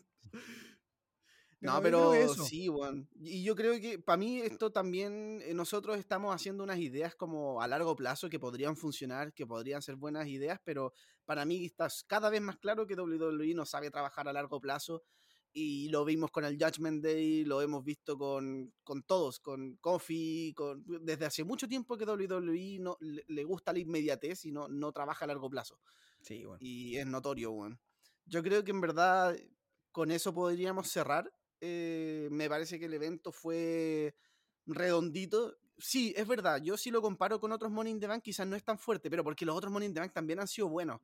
no, pero sí, bueno. Y yo creo que para mí esto también, eh, nosotros estamos haciendo unas ideas como a largo plazo que podrían funcionar, que podrían ser buenas ideas, pero para mí está cada vez más claro que WWE no sabe trabajar a largo plazo y lo vimos con el Judgment Day, lo hemos visto con, con todos, con Kofi, con, desde hace mucho tiempo que WWE no, le, gusta la inmediatez y no, no trabaja a largo plazo. Sí, bueno. Y es notorio, bueno. Yo creo que en verdad con eso podríamos cerrar. Eh, me parece que el evento fue redondito. Sí, es verdad, yo si lo comparo con otros Money in the Bank quizás no es tan fuerte, pero porque los otros Money in the Bank también han sido buenos.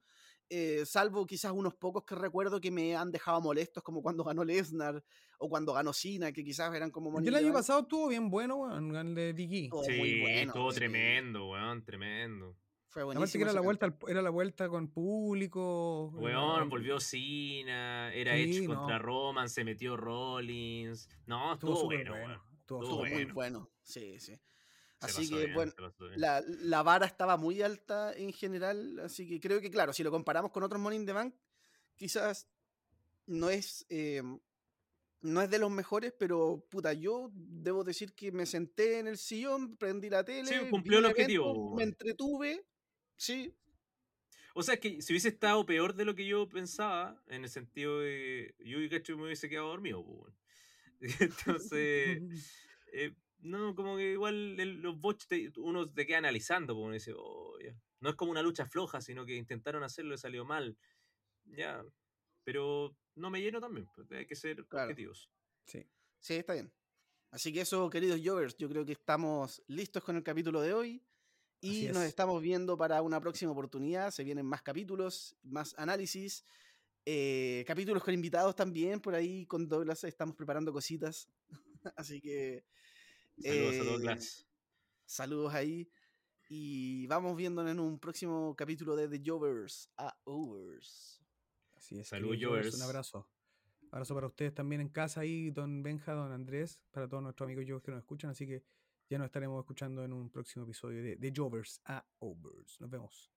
Eh, salvo quizás unos pocos que recuerdo que me han dejado molestos, como cuando ganó Lesnar o cuando ganó Cena, que quizás eran como el año pasado estuvo bien bueno, weón, el de Diggy. Sí, muy bueno, estuvo tremendo, weón, tremendo. Fue buenísimo. que era la, vuelta, era la vuelta con público. Weón, volvió Cena, era hecho contra Roman, se metió Rollins. No, estuvo, bueno, bueno. Estuvo, muy bueno, sí, sí. Así que, bueno, la, la, vara estaba muy alta en general, así que creo que, claro, si lo comparamos con otros Money in the Bank, quizás no es, eh, no es de los mejores, pero puta, yo debo decir que me senté en el sillón, prendí la tele, sí, cumplió el objetivo. me entretuve, sí. O sea, que si hubiese estado peor de lo que yo pensaba, en el sentido de yo y Cacho me hubiese quedado dormido, pues, Entonces, eh, no, como que igual los bots uno te queda analizando, porque uno dice, oh, no es como una lucha floja, sino que intentaron hacerlo y salió mal. Ya, pero no me lleno también, pues, hay que ser objetivos. Sí. sí, está bien. Así que eso, queridos Jovers, yo creo que estamos listos con el capítulo de hoy. Y nos estamos viendo para una próxima oportunidad. Se vienen más capítulos, más análisis. Eh, capítulos con invitados también. Por ahí con Douglas estamos preparando cositas. Así que Saludos a Saludos ahí. Y vamos viéndonos en un próximo capítulo de The Jovers a Overs. Así es. Saludos, Jovers. Un abrazo. Abrazo para ustedes también en casa ahí, don Benja, don Andrés, para todos nuestros amigos Jovers que nos escuchan. Así que ya nos estaremos escuchando en un próximo episodio de The Jovers a Overs. Nos vemos.